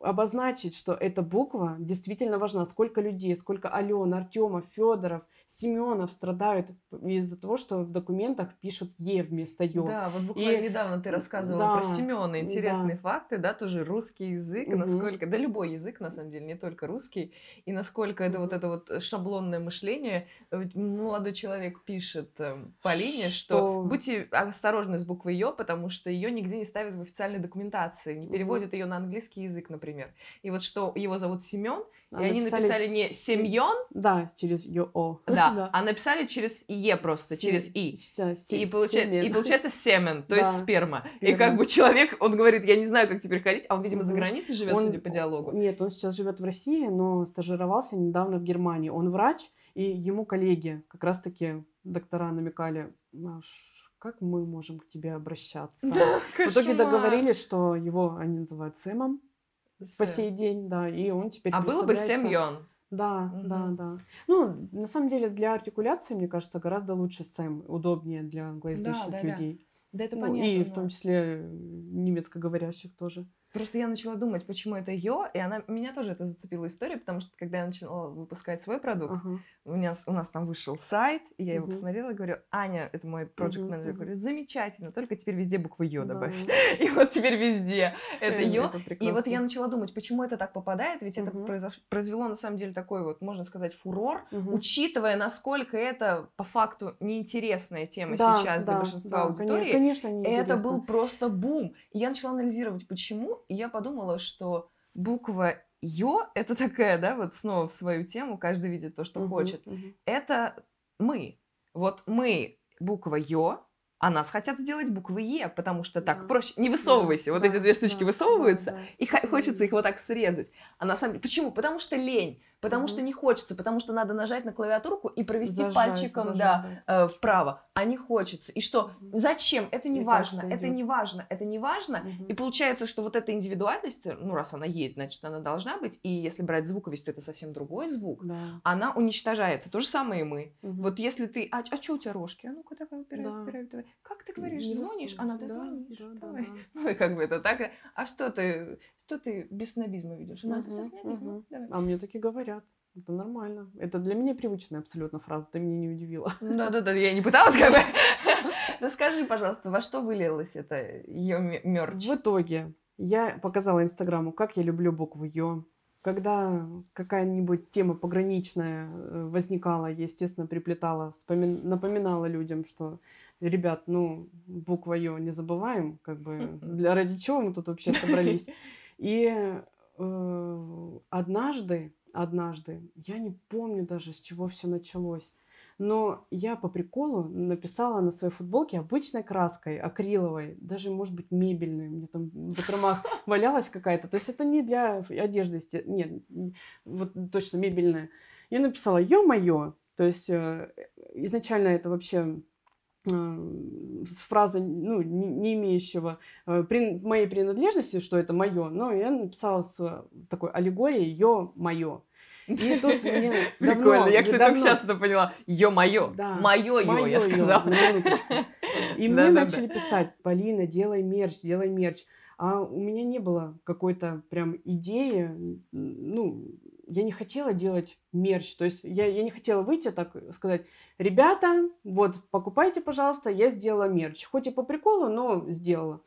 обозначить, что эта буква действительно важна. Сколько людей, сколько Ален, Артемов, Федоров, Семенов страдают из-за того, что в документах пишут Е вместо Ё. Да, вот буквально И- недавно ты рассказывала да, про Семена. Интересные да. факты, да, тоже русский язык, Мгм. насколько, да любой язык, на самом деле, не только русский, и насколько это вот это вот шаблонное мышление. Молодой человек пишет э, Полине, что, Что? будьте осторожны с буквой Ё, потому что ее нигде не ставят в официальной документации, не переводят ее на английский язык, например. И вот что его зовут Семен, А и они написали не Се- Семьон, Да, через Ё-О. да, а написали через Е просто, через И. Се- И, получа- семен. и получается семен, то есть Да, сперма. И как бы человек, он говорит, я не знаю, как теперь ходить, а он, видимо, за границей живет, Он- судя по диалогу. Нет, он сейчас живет в России, но стажировался недавно в Германии. Он врач, и ему коллеги, как раз-таки доктора намекали, «Маш, как мы можем к тебе обращаться? В итоге договорились, что его они называют Сэмом по сей день, да, и он теперь А было бы семьон. Да, Мгм. да, да. Ну, на самом деле, для артикуляции, мне кажется, гораздо лучше Сэм, удобнее для англоязычных Да, да, да. людей. Да это Ну, понятно. и в да. том числе немецкоговорящих тоже. Просто я начала думать, почему это Йо, и она меня тоже это зацепила история, потому что когда я начала выпускать свой продукт, Ага. у, меня, у нас там вышел сайт, и я его Мгм. посмотрела и говорю, Аня, это мой проект менеджер, мгм. говорю, замечательно, только теперь везде Йо Да. добавь. И вот теперь везде это это И вот я начала думать, почему это так попадает, ведь это произош- произвело на самом деле такой вот, можно сказать, фурор, учитывая, насколько это по факту неинтересная тема Да, сейчас для большинства да, аудитории. Конечно, Это был просто бум. И я начала анализировать, почему, и я подумала, что буква Ё — это такая, да, вот снова в свою тему, каждый видит то, что Мгм, хочет. мгм. Это мы. Вот мы, буква Ё, а нас хотят сделать буквы Е, потому что так Да. проще. Не высовывайся. Вот Да, эти две штучки да, высовываются, да, да. и хочется их вот так срезать. А на самом деле... Почему? Потому что лень. Потому Мгм. что не хочется. Потому что надо нажать на клавиатурку и провести Зажать, пальчиком, зажать, да, э, вправо. А не хочется. И что? Мгм. Зачем? Это не Мне важно. кажется, Это не важно. Это не важно. Мгм. И получается, что вот эта индивидуальность, ну, раз она есть, значит, она должна быть. И если брать звуковость, то это совсем другой звук. Да. Она уничтожается. То же самое и мы. Мгм. Вот если ты... А, а что у тебя рожки? А ну-ка давай, убирай, Да. убирай, давай. Как ты говоришь, Не звонишь? А надо да, звонишь. да, да, Давай. да. Ну и как бы это так. А что ты, что ты без снобизма ведешь? Надо со Мгм, снобизмом. мгм. Давай. А мне таки говорят. Это нормально. Это для меня привычная абсолютно фраза. Ты меня не удивила. Да-да-да, я не пыталась как бы. Расскажи, пожалуйста, во что вылилось это ее мерч? В итоге я показала Инстаграму, как я люблю букву Ё. Когда какая-нибудь тема пограничная э, возникала, я, естественно, приплетала, вспомин- напоминала людям, что ребят, ну, буква Ё не забываем, как бы, для ради чего мы тут вообще собрались. И э, однажды, однажды, я не помню даже, с чего все началось, но я по приколу написала на своей футболке обычной краской, акриловой, даже, может быть, мебельной. У меня там в закромах валялась какая-то. То есть это не для одежды, нет, вот точно мебельная. Я написала «Ё-моё!» То есть э, изначально это вообще с фразой, ну, не, не имеющего э, при, моей принадлежности, что это мое, но я написала с такой аллегорией «ё моё». И тут мне Прикольно, я, кстати, только сейчас это поняла. Ё-моё, да. моё ё, я сказала. И мне начали писать, Полина, делай мерч, делай мерч. А у меня не было какой-то прям идеи, ну, я не хотела делать мерч, то есть я, я не хотела выйти так сказать, ребята, вот, покупайте, пожалуйста, я сделала мерч. Хоть и по приколу, но сделала.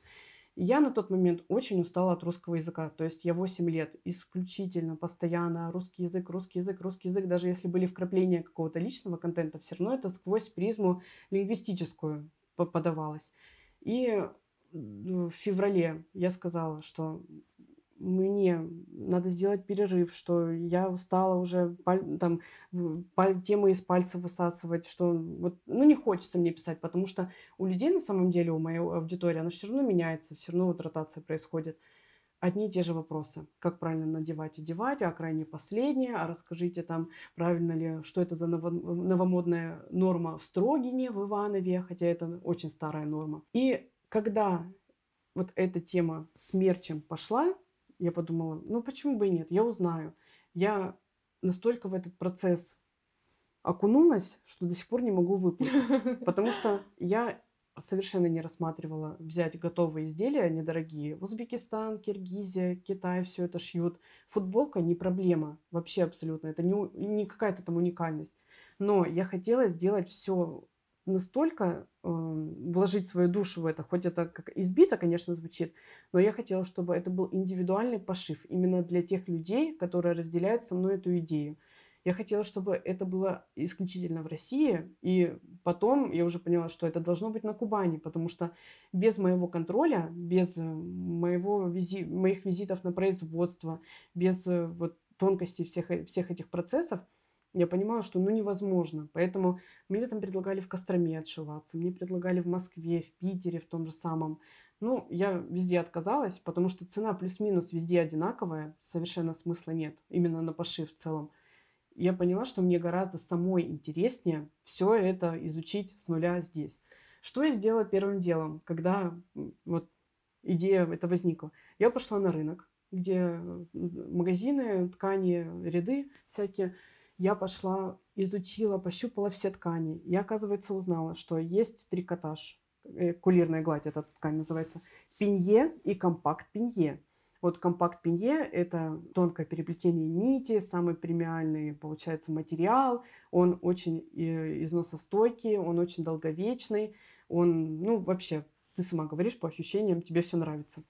Я на тот момент очень устала от русского языка. То есть я 8 лет исключительно, постоянно русский язык, русский язык, русский язык. Даже если были вкрапления какого-то личного контента, все равно это сквозь призму лингвистическую подавалось. И в феврале я сказала, что мне надо сделать перерыв, что я устала уже там темы из пальца высасывать, что вот, ну, не хочется мне писать, потому что у людей на самом деле, у моей аудитории, она все равно меняется, все равно вот ротация происходит. Одни и те же вопросы. Как правильно надевать, одевать, а крайне последнее, а расскажите там, правильно ли, что это за новомодная норма в Строгине, в Иванове, хотя это очень старая норма. И когда вот эта тема с мерчем пошла, я подумала, ну почему бы и нет, я узнаю. Я настолько в этот процесс окунулась, что до сих пор не могу выплыть. Потому что я совершенно не рассматривала взять готовые изделия недорогие. Узбекистан, Киргизия, Китай все это шьют. Футболка не проблема вообще абсолютно. Это не, не какая-то там уникальность. Но я хотела сделать все настолько э, вложить свою душу в это, хоть это как избито, конечно, звучит, но я хотела, чтобы это был индивидуальный пошив именно для тех людей, которые разделяют со мной эту идею. Я хотела, чтобы это было исключительно в России, и потом я уже поняла, что это должно быть на Кубани, потому что без моего контроля, без э, моего визи... моих визитов на производство, без э, вот, тонкостей всех, всех этих процессов, я понимала, что ну невозможно. Поэтому мне там предлагали в Костроме отшиваться, мне предлагали в Москве, в Питере, в том же самом. Ну, я везде отказалась, потому что цена плюс-минус везде одинаковая, совершенно смысла нет, именно на пошив в целом. Я поняла, что мне гораздо самой интереснее все это изучить с нуля здесь. Что я сделала первым делом, когда вот идея это возникла? Я пошла на рынок, где магазины, ткани, ряды всякие – я пошла, изучила, пощупала все ткани. Я, оказывается, узнала, что есть трикотаж, э, кулирная гладь, эта ткань называется, пинье и компакт-пинье. Вот компакт-пинье – это тонкое переплетение нити, самый премиальный, получается, материал. Он очень э, износостойкий, он очень долговечный. Он, ну, вообще, ты сама говоришь, по ощущениям, тебе все нравится.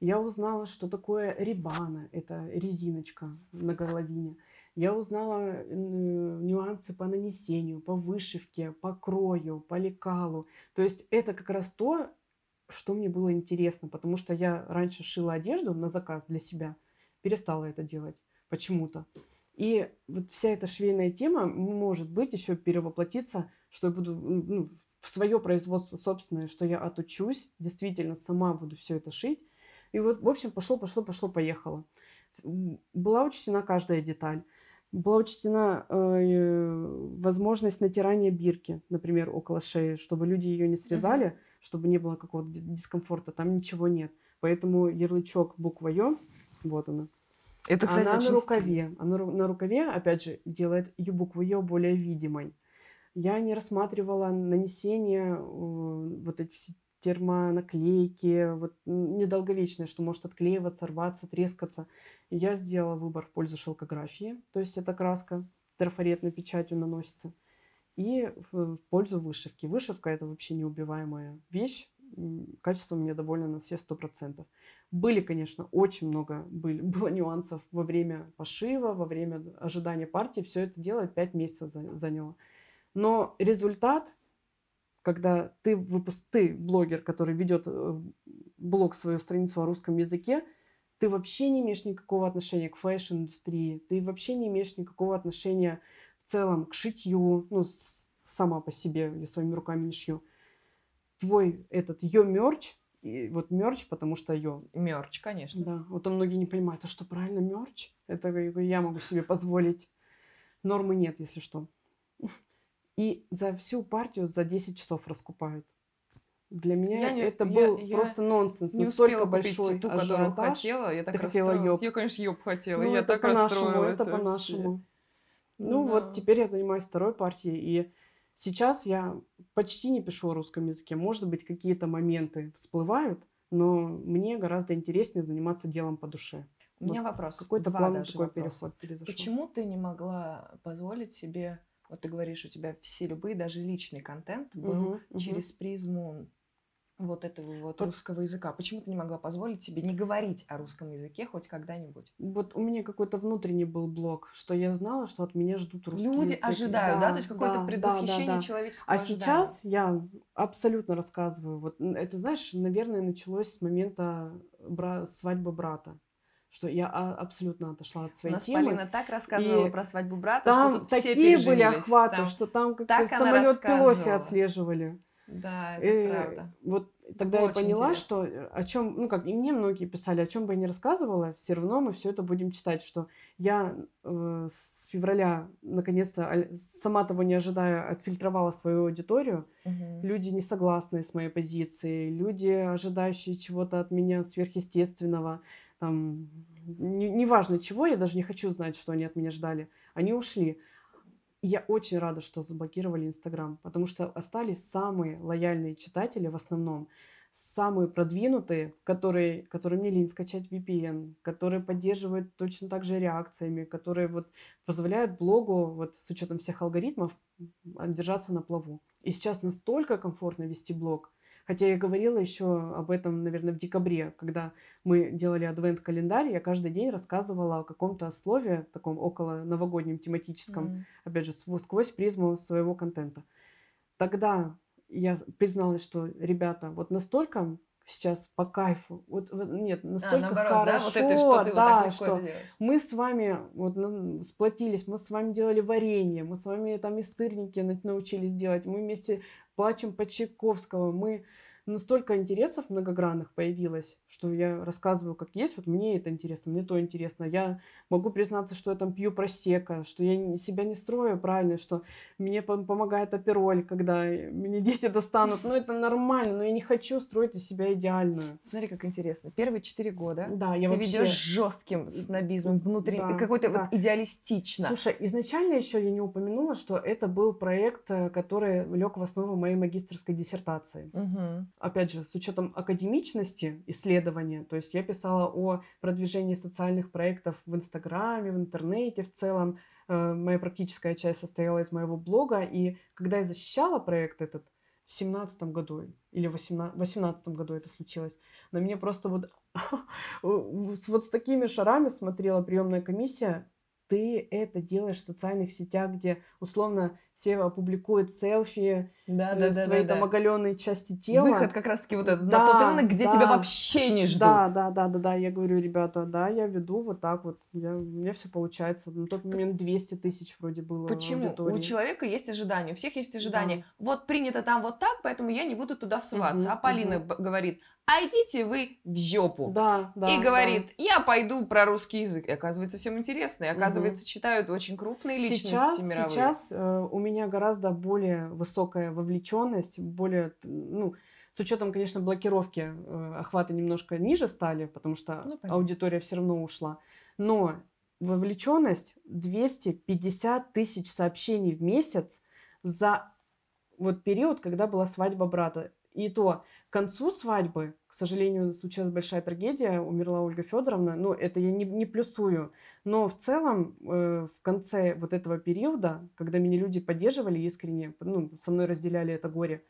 Я узнала, что такое рибана, это резиночка на горловине – я узнала нюансы по нанесению, по вышивке, по крою, по лекалу. То есть это как раз то, что мне было интересно, потому что я раньше шила одежду на заказ для себя, перестала это делать почему-то. И вот вся эта швейная тема может быть еще перевоплотиться, что я буду ну, в свое производство собственное, что я отучусь, действительно сама буду все это шить. И вот, в общем, пошло, пошло, пошло, поехало. Была учтена каждая деталь была учтена э, возможность натирания бирки, например, около шеи, чтобы люди ее не срезали, mm-hmm. чтобы не было какого-то дискомфорта. Там ничего нет. Поэтому ярлычок буква Ё, вот она. Это, кстати, она на рукаве. Она на рукаве, опять же, делает букву Ё более видимой. Я не рассматривала нанесение э, вот эти все термонаклейки, вот недолговечное, что может отклеиваться, рваться, трескаться. Я сделала выбор в пользу шелкографии, то есть эта краска трафаретной печатью наносится, и в пользу вышивки. Вышивка это вообще неубиваемая вещь, качеством я довольна на все сто процентов. Были, конечно, очень много были, было нюансов во время пошива, во время ожидания партии. Все это дело 5 месяцев заняло. Но результат когда ты, выпуск... ты блогер, который ведет э, блог, свою страницу о русском языке, ты вообще не имеешь никакого отношения к fashion -индустрии, ты вообще не имеешь никакого отношения в целом к шитью, ну, сама по себе, я своими руками не шью. Твой этот ее мерч, и вот мерч, потому что ее. Мерч, конечно. Да, вот многие не понимают, а что правильно мерч? Это я могу себе позволить. Нормы нет, если что. И за всю партию за 10 часов раскупают. Для меня я не, это был я, просто я нонсенс. Не Настолько большой ту, которую хотела. Я так Ты расстроилась. Ёб. Я, конечно, ёб хотела. Ну, я это так по-нашему, расстроилась. Это по-нашему. Ну, да. вот теперь я занимаюсь второй партией. И сейчас я почти не пишу о русском языке. Может быть, какие-то моменты всплывают, но мне гораздо интереснее заниматься делом по душе. У меня вот вопрос. Какой-то плавный такой вопроса. переход произошел. Почему ты не могла позволить себе вот ты говоришь, у тебя все любые, даже личный контент был угу, через угу. призму вот этого вот Под... русского языка. Почему ты не могла позволить себе не говорить о русском языке хоть когда-нибудь? Вот у меня какой-то внутренний был блок, что я знала, что от меня ждут русский Люди язык. ожидают, да, да? То есть какое-то да, предвосхищение да, да, да. человеческого А ожидания. сейчас я абсолютно рассказываю. Вот это, знаешь, наверное, началось с момента бра... свадьбы брата что я а, абсолютно отошла от своей У нас темы. Полина так рассказывала и про свадьбу брата, там что тут такие все были охваты, там, что там как самолет Пелоси отслеживали. Да, это и, правда. Вот тогда я поняла, интересно. что э, о чем, ну как, и мне многие писали, о чем бы я ни рассказывала, все равно мы все это будем читать, что я э, с февраля наконец-то, сама того не ожидая, отфильтровала свою аудиторию. Угу. Люди не согласные с моей позицией, люди, ожидающие чего-то от меня сверхъестественного, там, неважно не чего, я даже не хочу знать, что они от меня ждали. Они ушли. я очень рада, что заблокировали Инстаграм, потому что остались самые лояльные читатели в основном, самые продвинутые, которые, которые не лень скачать VPN, которые поддерживают точно так же реакциями, которые вот позволяют блогу вот с учетом всех алгоритмов держаться на плаву. И сейчас настолько комфортно вести блог, Хотя я говорила еще об этом, наверное, в декабре, когда мы делали адвент-календарь, я каждый день рассказывала о каком-то слове, таком около новогоднем тематическом, mm. опять же, сквозь призму своего контента. Тогда я призналась, что, ребята, вот настолько сейчас по кайфу. Вот, вот нет, а, настолько а, наоборот, хорошо, да, вот это, что, ты да, вот что мы с вами вот ну, сплотились, мы с вами делали варенье, мы с вами там и стырники научились делать, мы вместе плачем по Чайковскому. Мы но столько интересов многогранных появилось, что я рассказываю как есть. Вот мне это интересно, мне то интересно. Я могу признаться, что я там пью просека, что я себя не строю правильно, что мне помогает апероль, когда меня дети достанут. Ну, это нормально, но я не хочу строить из себя идеальную. Смотри, как интересно. Первые четыре года да, я ты вообще... ведешь жестким снобизмом внутри, да, какой-то да. вот идеалистично. Слушай, изначально еще я не упомянула, что это был проект, э, который лег в основу моей магистрской диссертации. Угу опять же, с учетом академичности исследования, то есть я писала о продвижении социальных проектов в Инстаграме, в интернете в целом. Э, моя практическая часть состояла из моего блога, и когда я защищала проект этот в семнадцатом году или в восемнадцатом году это случилось, на меня просто вот, вот с такими шарами смотрела приемная комиссия, ты это делаешь в социальных сетях, где условно все опубликуют селфи да, да, да, своей да, там да. оголенной части тела. Выход как раз-таки вот этот, да, на тот рынок, где да. тебя вообще не ждут. Да, да, да, да, да, я говорю, ребята, да, я веду вот так вот, я, у меня все получается. На тот момент 200 тысяч вроде было Почему? Аудитории. У человека есть ожидания, у всех есть ожидания. Да. Вот принято там вот так, поэтому я не буду туда ссылаться. Угу, а Полина угу. говорит, а идите вы в жопу. Да, да. И говорит, да. я пойду про русский язык. И оказывается, всем интересно. И оказывается, угу. читают очень крупные личности сейчас, мировые. Сейчас э, у меня гораздо более высокая вовлеченность, более, ну, с учетом, конечно, блокировки э, охваты немножко ниже стали, потому что ну, аудитория все равно ушла. Но вовлеченность 250 тысяч сообщений в месяц за вот период, когда была свадьба брата. И то к концу свадьбы, к сожалению, случилась большая трагедия, умерла Ольга Федоровна. Ну, это я не, не плюсую. Но в целом, э, в конце вот этого периода, когда меня люди поддерживали искренне, ну, со мной разделяли это горе,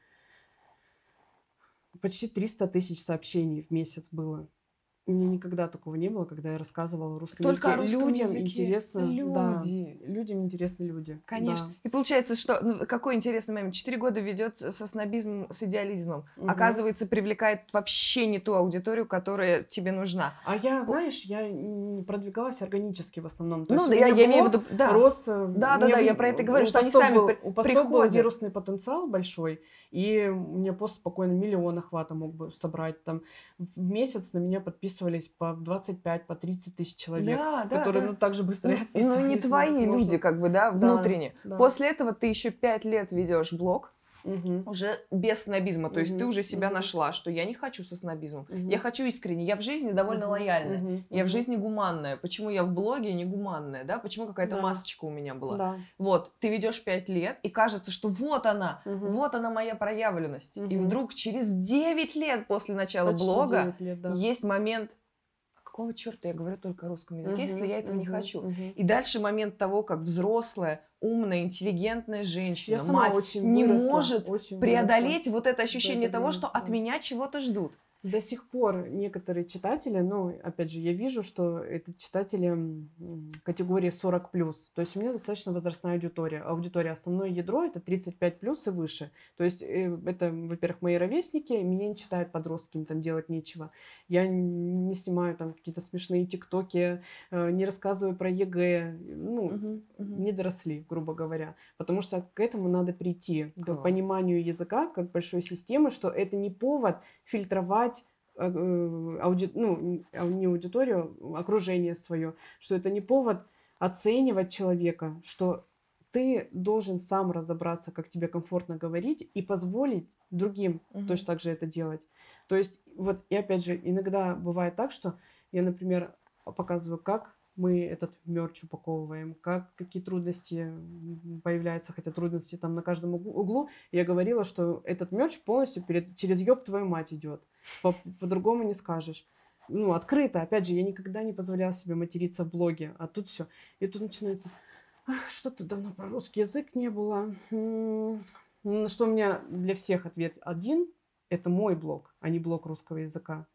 почти 300 тысяч сообщений в месяц было. У меня никогда такого не было, когда я рассказывала русском Только языке. о русском людям языке. интересно. да, Люди. людям интересны люди. Конечно. да. И получается, что ну, какой интересный момент. Четыре года ведет со снобизмом, с идеализмом. Мгм. Оказывается, привлекает вообще не ту аудиторию, которая тебе нужна. А я, знаешь, я не продвигалась органически в основном. То ну, да, я, я имею в виду, да. рос. э, Да, да, да, я про это говорю, что они сами был- У постов был приходят. вирусный потенциал большой, и меня пост спокойно миллион охвата мог бы собрать. Там в месяц на меня подписывались по 25, по 30 тысяч человек, Да, да, которые да. ну так же быстро и Ну, отписывались. ну, не ну, твои потому люди, как бы, да, Да, внутренне. да. После этого ты еще пять лет ведешь блог, Мгм. уже без снобизма. То есть ты уже себя мгм. нашла, что я не хочу со снобизмом. Мгм. Я хочу искренне. Я в жизни довольно Мгм, лояльная. мгм, Я в жизни гуманная. Почему я в блоге не гуманная, да? Почему какая-то Да. масочка у меня была? Да. Вот, ты ведешь пять лет, и кажется, что вот она, Мгм. вот она моя проявленность. И Мгм. вдруг через 9 лет после начала Почти блога 9 лет, да. есть момент, «А какого черта я говорю только русском языке, если Мгм, я этого не мгм, хочу? мгм. И дальше момент того, как взрослая, умная, интеллигентная женщина, Я мать, не выросла, может преодолеть вот это ощущение это того, что от меня чего-то ждут. До сих пор некоторые читатели, ну, опять же, я вижу, что это читатели категории 40 То есть у меня достаточно возрастная аудитория. Аудитория основное ядро это 35 плюс и выше. То есть э, это, во-первых, мои ровесники, меня не читают подростки, им там делать нечего. Я не снимаю там какие-то смешные тиктоки, э, не рассказываю про ЕГЭ. Ну, не доросли, грубо говоря. Потому что к этому надо прийти, Да. к пониманию языка как большой системы, что это не повод фильтровать э, э, ауди- ну, а не аудиторию, окружение свое, что это не повод оценивать человека, что ты должен сам разобраться, как тебе комфортно говорить, и позволить другим Мгм. точно так же это делать. То есть, вот, и опять же, иногда бывает так, что я, например, показываю, как мы этот мерч упаковываем, как, какие трудности появляются, хотя трудности там на каждом углу. углу. Я говорила, что этот мерч полностью перед, через ёб твою мать идет. По- по-другому не скажешь. Ну, открыто. Опять же, я никогда не позволяла себе материться в блоге, а тут все. И тут начинается, «Ах, что-то давно про русский язык не было. На что у меня для всех ответ один. Это мой блог, а не блог русского языка.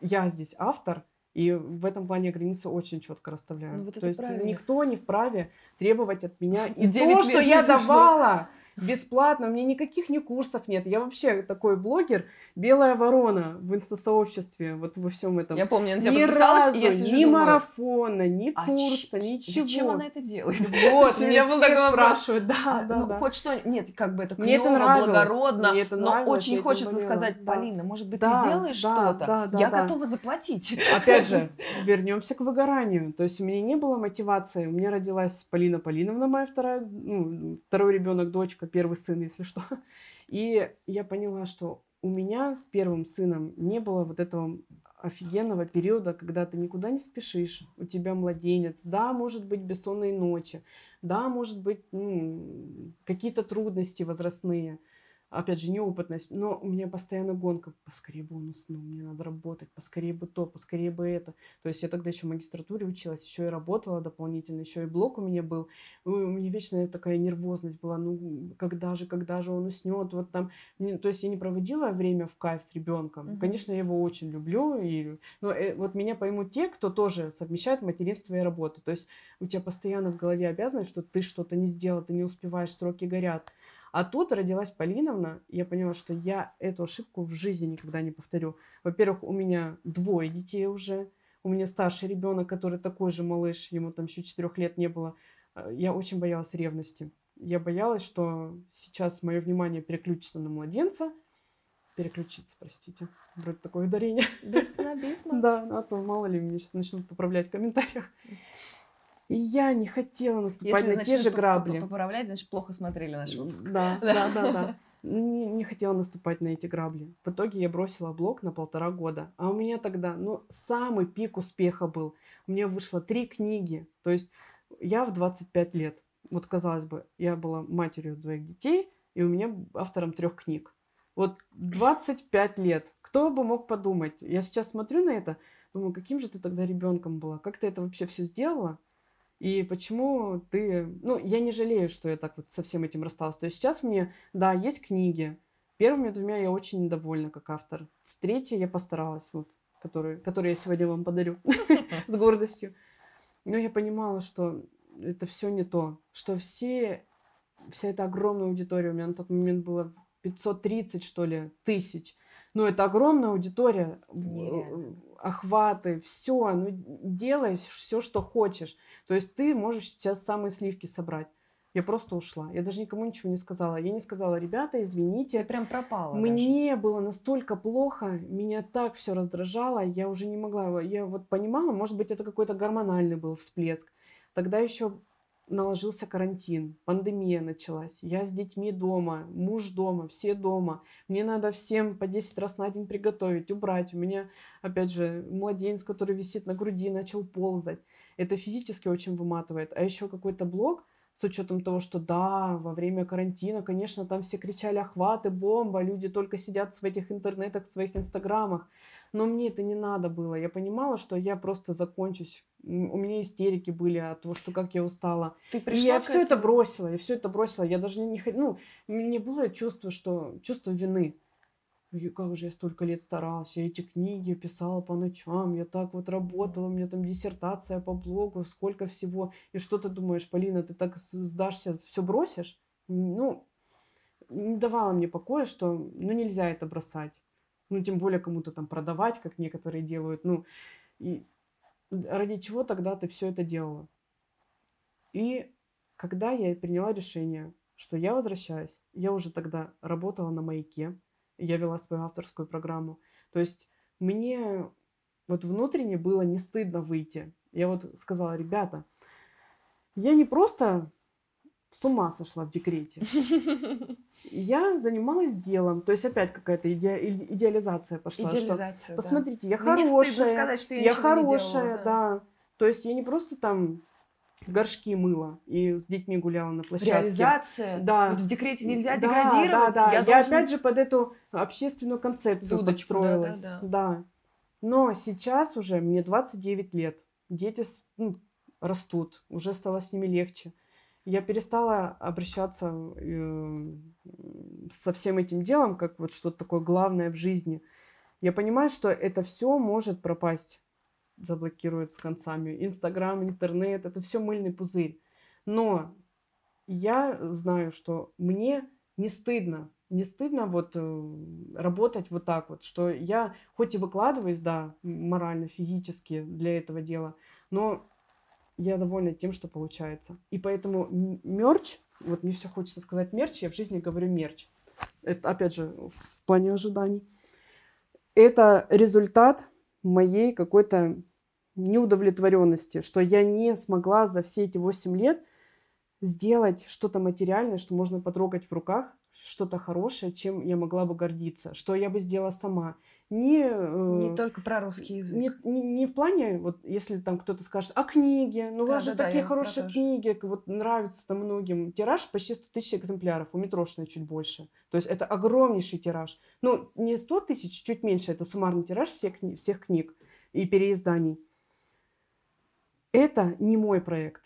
Я здесь автор, и в этом плане я границу очень четко расставляю. Ну, вот То есть правильно. никто не вправе требовать от меня и то, что я не сошло. Бесплатно. У меня никаких ни курсов нет. Я вообще такой блогер, белая ворона в инстасообществе, вот во всем этом. Я помню, я на тебя Ни подписалась, разу, и я сижу ни думаю, марафона, ни «А курса, ч- ничего. Зачем она это делает? Вот, меня был такой спрашивают, да, А, да, ну, да. хоть что, нет, как бы это нравилось, благородно, но очень хочется сказать. Полина, может быть, ты сделаешь что-то? Я готова заплатить. Опять же, вернемся к выгоранию. То есть у меня не было мотивации. У меня родилась Полина Полиновна, моя вторая, ну, второй ребенок, дочка, первый сын, если что. И я поняла, что у меня с первым сыном не было вот этого офигенного периода, когда ты никуда не спешишь, у тебя младенец, да, может быть бессонные ночи, да, может быть ну, какие-то трудности возрастные, опять же, неопытность, но у меня постоянно гонка, поскорее бы он уснул, мне надо работать, поскорее бы то, поскорее бы это. То есть я тогда еще в магистратуре училась, еще и работала дополнительно, еще и блок у меня был. У меня вечно такая нервозность была, ну, когда же, когда же он уснет, вот там. То есть я не проводила время в кайф с ребенком. Мгм. Конечно, я его очень люблю, и, но э, вот меня поймут те, кто тоже совмещает материнство и работу. То есть у тебя постоянно в голове обязанность, что ты что-то не сделал, ты не успеваешь, сроки горят. А тут родилась Полиновна, и я поняла, что я эту ошибку в жизни никогда не повторю. Во-первых, у меня двое детей уже, у меня старший ребенок, который такой же малыш, ему там еще четырех лет не было. Э, Я очень боялась ревности. Я боялась, что сейчас мое внимание переключится на младенца. Переключится, простите. Вроде такое ударение. Без снобизма. Да, а то мало ли меня сейчас начнут поправлять в комментариях. И я не хотела наступать Если на те же грабли. по- поправлять, значит, плохо смотрели наш выпуск. Да, Да. да, да, да. Не, не хотела наступать на эти грабли. В итоге я бросила блог на полтора года. А у меня тогда, ну, самый пик успеха был. У меня вышло три книги. То есть я в 25 лет. Вот, казалось бы, я была матерью двоих детей, и у меня автором трех книг. Вот 25 лет. Кто бы мог подумать? Я сейчас смотрю на это, думаю, каким же ты тогда ребенком была? Как ты это вообще все сделала? И почему ты... Ну, я не жалею, что я так вот со всем этим рассталась. То есть сейчас мне, да, есть книги. Первыми двумя я очень недовольна как автор. С третьей я постаралась. Вот который, который я сегодня вам подарю с гордостью. Но я понимала, что это все не то, что все, вся эта огромная аудитория, у меня на тот момент было 530, что ли, тысяч. Ну, это огромная аудитория, Нереально. охваты, все, ну, делай все, что хочешь. То есть ты можешь сейчас самые сливки собрать. Я просто ушла. Я даже никому ничего не сказала. Я не сказала, ребята, Ты извините. прям пропала даже. Мне было настолько плохо, меня так все раздражало, я уже не могла. Я вот понимала, может быть, это какой-то гормональный был всплеск. Тогда еще наложился карантин, пандемия началась. Я с детьми дома, муж дома, все дома. Мне надо всем по 10 раз на день приготовить, убрать. У меня, опять же, младенец, который висит на груди, начал ползать. Это физически очень выматывает. А еще какой-то блог, с учетом того, что да, во время карантина, конечно, там все кричали охваты, бомба, люди только сидят в этих интернетах, в своих инстаграмах. Но мне это не надо было. Я понимала, что я просто закончусь. У меня истерики были от того, что как я устала. Ты И пришла я к все это бросила, я все это бросила. Я даже не хочу, ну, мне было чувство, что чувство вины. И как же я столько лет старалась, я эти книги писала по ночам, я так вот работала, у меня там диссертация по блогу, сколько всего. И что ты думаешь, Полина, ты так сдашься, все бросишь? Ну, не давала мне покоя, что ну нельзя это бросать. Ну, тем более кому-то там продавать, как некоторые делают. Ну, и ради чего тогда ты все это делала? И когда я приняла решение, что я возвращаюсь, я уже тогда работала на маяке, я вела свою авторскую программу. То есть мне вот внутренне было не стыдно выйти. Я вот сказала, ребята, я не просто с ума сошла в декрете. Я занималась делом. То есть опять какая-то иде- идеализация пошла. что Идеализация, да. Посмотрите, я Мне стыдно хорошая. сказать, что я я не делала, хорошая, да. да. То есть я не просто там горшки мыла и с детьми гуляла на площадке. Реализация. Да. Ведь в декрете нельзя Да, деградировать. Да, да. Я, Я, должен- опять же под эту общественную концепцию Дудочку, да, подстроилась. да, да. Но сейчас уже мне 29 лет. Дети ну, растут, уже стало с ними легче. Я перестала обращаться э, со всем этим делом, как вот что-то такое главное в жизни. Я понимаю, что это все может пропасть, заблокирует с концами. Инстаграм, интернет, это все мыльный пузырь. Но я знаю, что мне не стыдно, не стыдно вот э, работать вот так вот, что я хоть и выкладываюсь, да, морально, физически для этого дела, но я довольна тем, что получается. И поэтому мерч, вот мне все хочется сказать мерч, я в жизни говорю мерч. Это, опять же, в плане ожиданий. Это результат моей какой-то неудовлетворенности, что я не смогла за все эти 8 лет сделать что-то материальное, что можно потрогать в руках, что-то хорошее, чем я могла бы гордиться, что я бы сделала сама. Не, э, Не только про русский язык. не, не, не в плане, вот если там кто-то скажет, а книги, ну у вас же Да-да-да, такие хорошие книги, вот нравится там многим. Тираж почти 100 тысяч экземпляров, у Митрошиной чуть больше. То есть это огромнейший тираж. Ну, не 100 тысяч, чуть меньше, это суммарный тираж всех, всех книг и переизданий. Это не мой проект.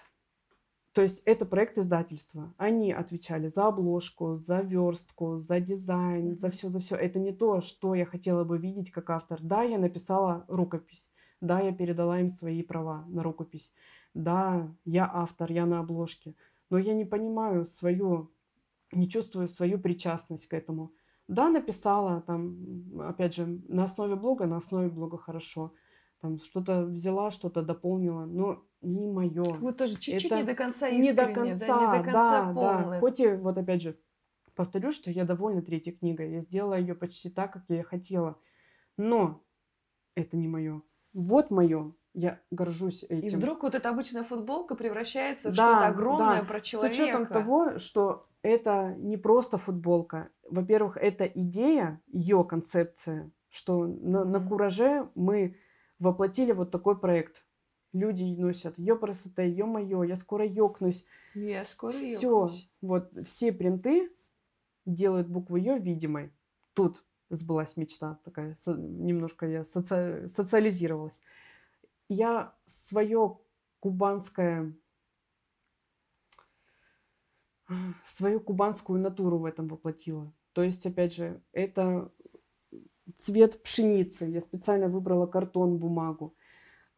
То есть это проект издательства. Они отвечали за обложку, за верстку, за дизайн, за все, за все. Это не то, что я хотела бы видеть как автор. Да, я написала рукопись. Да, я передала им свои права на рукопись. Да, я автор, я на обложке. Но я не понимаю свою, не чувствую свою причастность к этому. Да, написала, там, опять же, на основе блога, на основе блога хорошо. Там что-то взяла, что-то дополнила, но не мое. Как будто тоже чуть-чуть Это не до конца Не до искренне, конца, да, не до конца да, да. Хоть и, вот опять же, повторю, что я довольна третьей книгой. Я сделала ее почти так, как я и хотела. Но это не мое. Вот мое. Я горжусь И этим. вдруг вот эта обычная футболка превращается в Да, что-то огромное да. про С человека. учетом того, что это не просто футболка. Во-первых, это идея, ее концепция, что на, на кураже мы воплотили вот такой проект. Люди носят ее мое, я скоро ёкнусь. Я скоро Все, вот все принты делают букву Ё видимой. Тут сбылась мечта такая, со- немножко я соци- социализировалась. Я свое кубанское, свою кубанскую натуру в этом воплотила. То есть, опять же, это цвет пшеницы. Я специально выбрала картон, бумагу.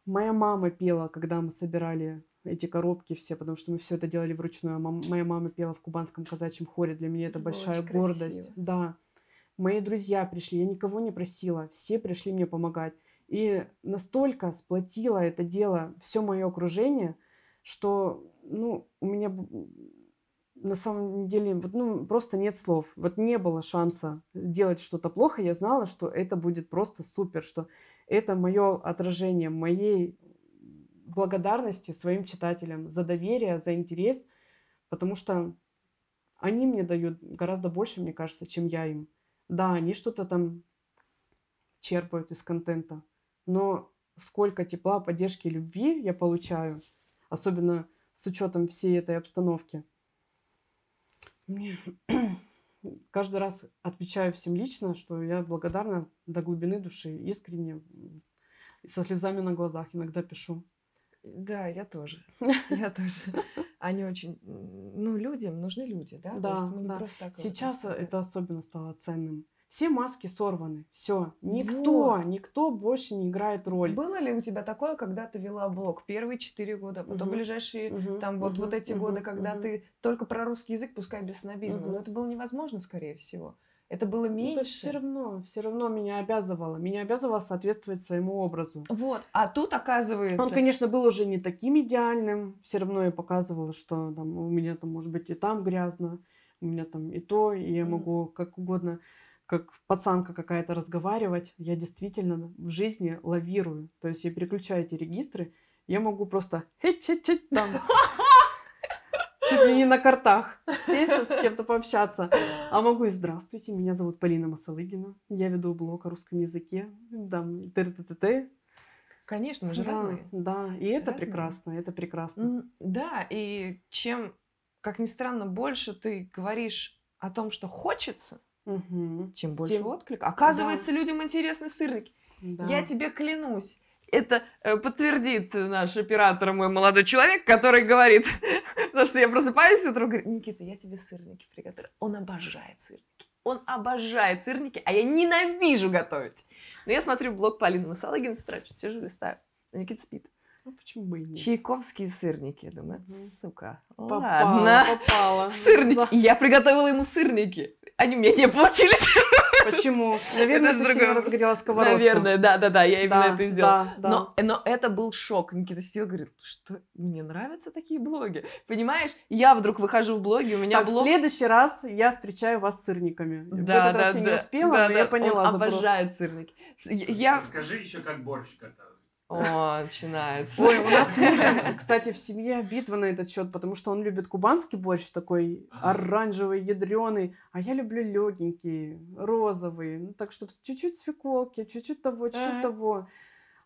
Моя мама пела, когда мы собирали эти коробки все, потому что мы все это делали вручную. А мам- моя мама пела в кубанском казачьем хоре. Для меня это было большая гордость. красиво. Да. Мои друзья пришли, я никого не просила, все пришли мне помогать. И настолько сплотило это дело все мое окружение, что, ну, у меня на самом деле, вот, ну, просто нет слов. Вот не было шанса делать что-то плохо. Я знала, что это будет просто супер, что это мое отражение моей благодарности своим читателям за доверие, за интерес, потому что они мне дают гораздо больше, мне кажется, чем я им. Да, они что-то там черпают из контента, но сколько тепла, поддержки, любви я получаю, особенно с учетом всей этой обстановки. Каждый раз отвечаю всем лично, что я благодарна до глубины души, искренне, со слезами на глазах иногда пишу. Да, я тоже. Я тоже. Они очень... Ну, людям нужны люди, да? Да, да. Сейчас это особенно стало ценным. Все маски сорваны. Все. Никто, Вот. никто больше не играет роль. Было ли у тебя такое, когда ты вела блог первые четыре года, потом Мгм. ближайшие Мгм, там вот, вот мгм, эти мгм, годы, когда мгм. ты только про русский язык, пускай без снобизма, Мгм. но это было невозможно, скорее всего. Это было Ну, меньше. все равно, все равно меня обязывало. Меня обязывало соответствовать своему образу. Вот, а тут оказывается... Он, конечно, был уже не таким идеальным. Все равно я показывала, что там у меня там может быть и там грязно, у меня там и то, и я могу как угодно, как пацанка какая-то разговаривать. Я действительно в жизни лавирую. То есть я переключаю эти регистры, я могу просто там чуть ли не на картах сесть с кем-то пообщаться. А могу и здравствуйте, меня зовут Полина Масалыгина, я веду блог о русском языке, там т Конечно, мы же да, разные. Да, и это Разные. прекрасно, это прекрасно. Да, и чем, как ни странно, больше ты говоришь о том, что хочется, Мгм. тем больше Тем- отклик. Оказывается, людям интересны сырники. Да. Я тебе клянусь. Это э, подтвердит наш оператор, мой молодой человек, который говорит, потому что я просыпаюсь утром и говорю, Никита, я тебе сырники приготовила. Он обожает сырники. Он обожает сырники, а я ненавижу готовить. Но я смотрю блог Полины Масалыгиной с утра, сижу, листаю. А Никита спит. Ну, почему бы и нет? Чайковские сырники. Я думаю, сука, Попала, ладно. попала. Сырники. Да. Я приготовила ему сырники. Они у меня не получились. Почему? Наверное, Это ты другой разогрела сковородку. Наверное, да-да-да, я именно Да, это и сделала. Да, да. Но, но это был шок. Никита сидел и говорит, что мне нравятся такие блоги. Понимаешь, я вдруг выхожу в блоги, у меня Так, в блог... следующий раз я встречаю вас с сырниками. в Да, этот да, раз я не да. успела, Да, но да, я поняла Он запрос. обожает сырники. Я... Расскажи еще, как борщ готовить. О, начинается. Ой, у нас с мужем, кстати, в семье битва на этот счет, потому что он любит кубанский борщ такой оранжевый, ядреный, а я люблю легенький, розовый, ну так чтобы чуть-чуть свеколки, чуть-чуть того, чуть-чуть того.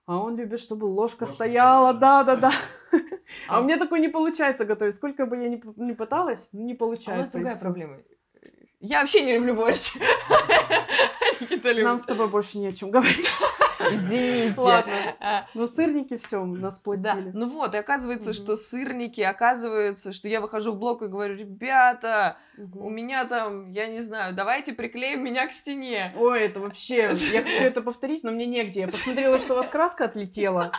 А он любит, чтобы ложка Ложка стояла, стояла. да, да, да. А у меня такое не получается готовить. Сколько бы я ни, пыталась, не А у нас получается. другая проблема. Я вообще не люблю борщ. Нам с тобой больше не о чем говорить. Извините. Ладно. А, Но сырники все нас Да, платили. ну вот, и оказывается, Мгм. что сырники, оказывается, что я выхожу в блог и говорю, ребята, Мгм. у меня там, я не знаю, давайте приклеим меня к стене. Ой, это вообще... Я хочу это повторить, но мне негде. Я посмотрела, что у вас краска отлетела.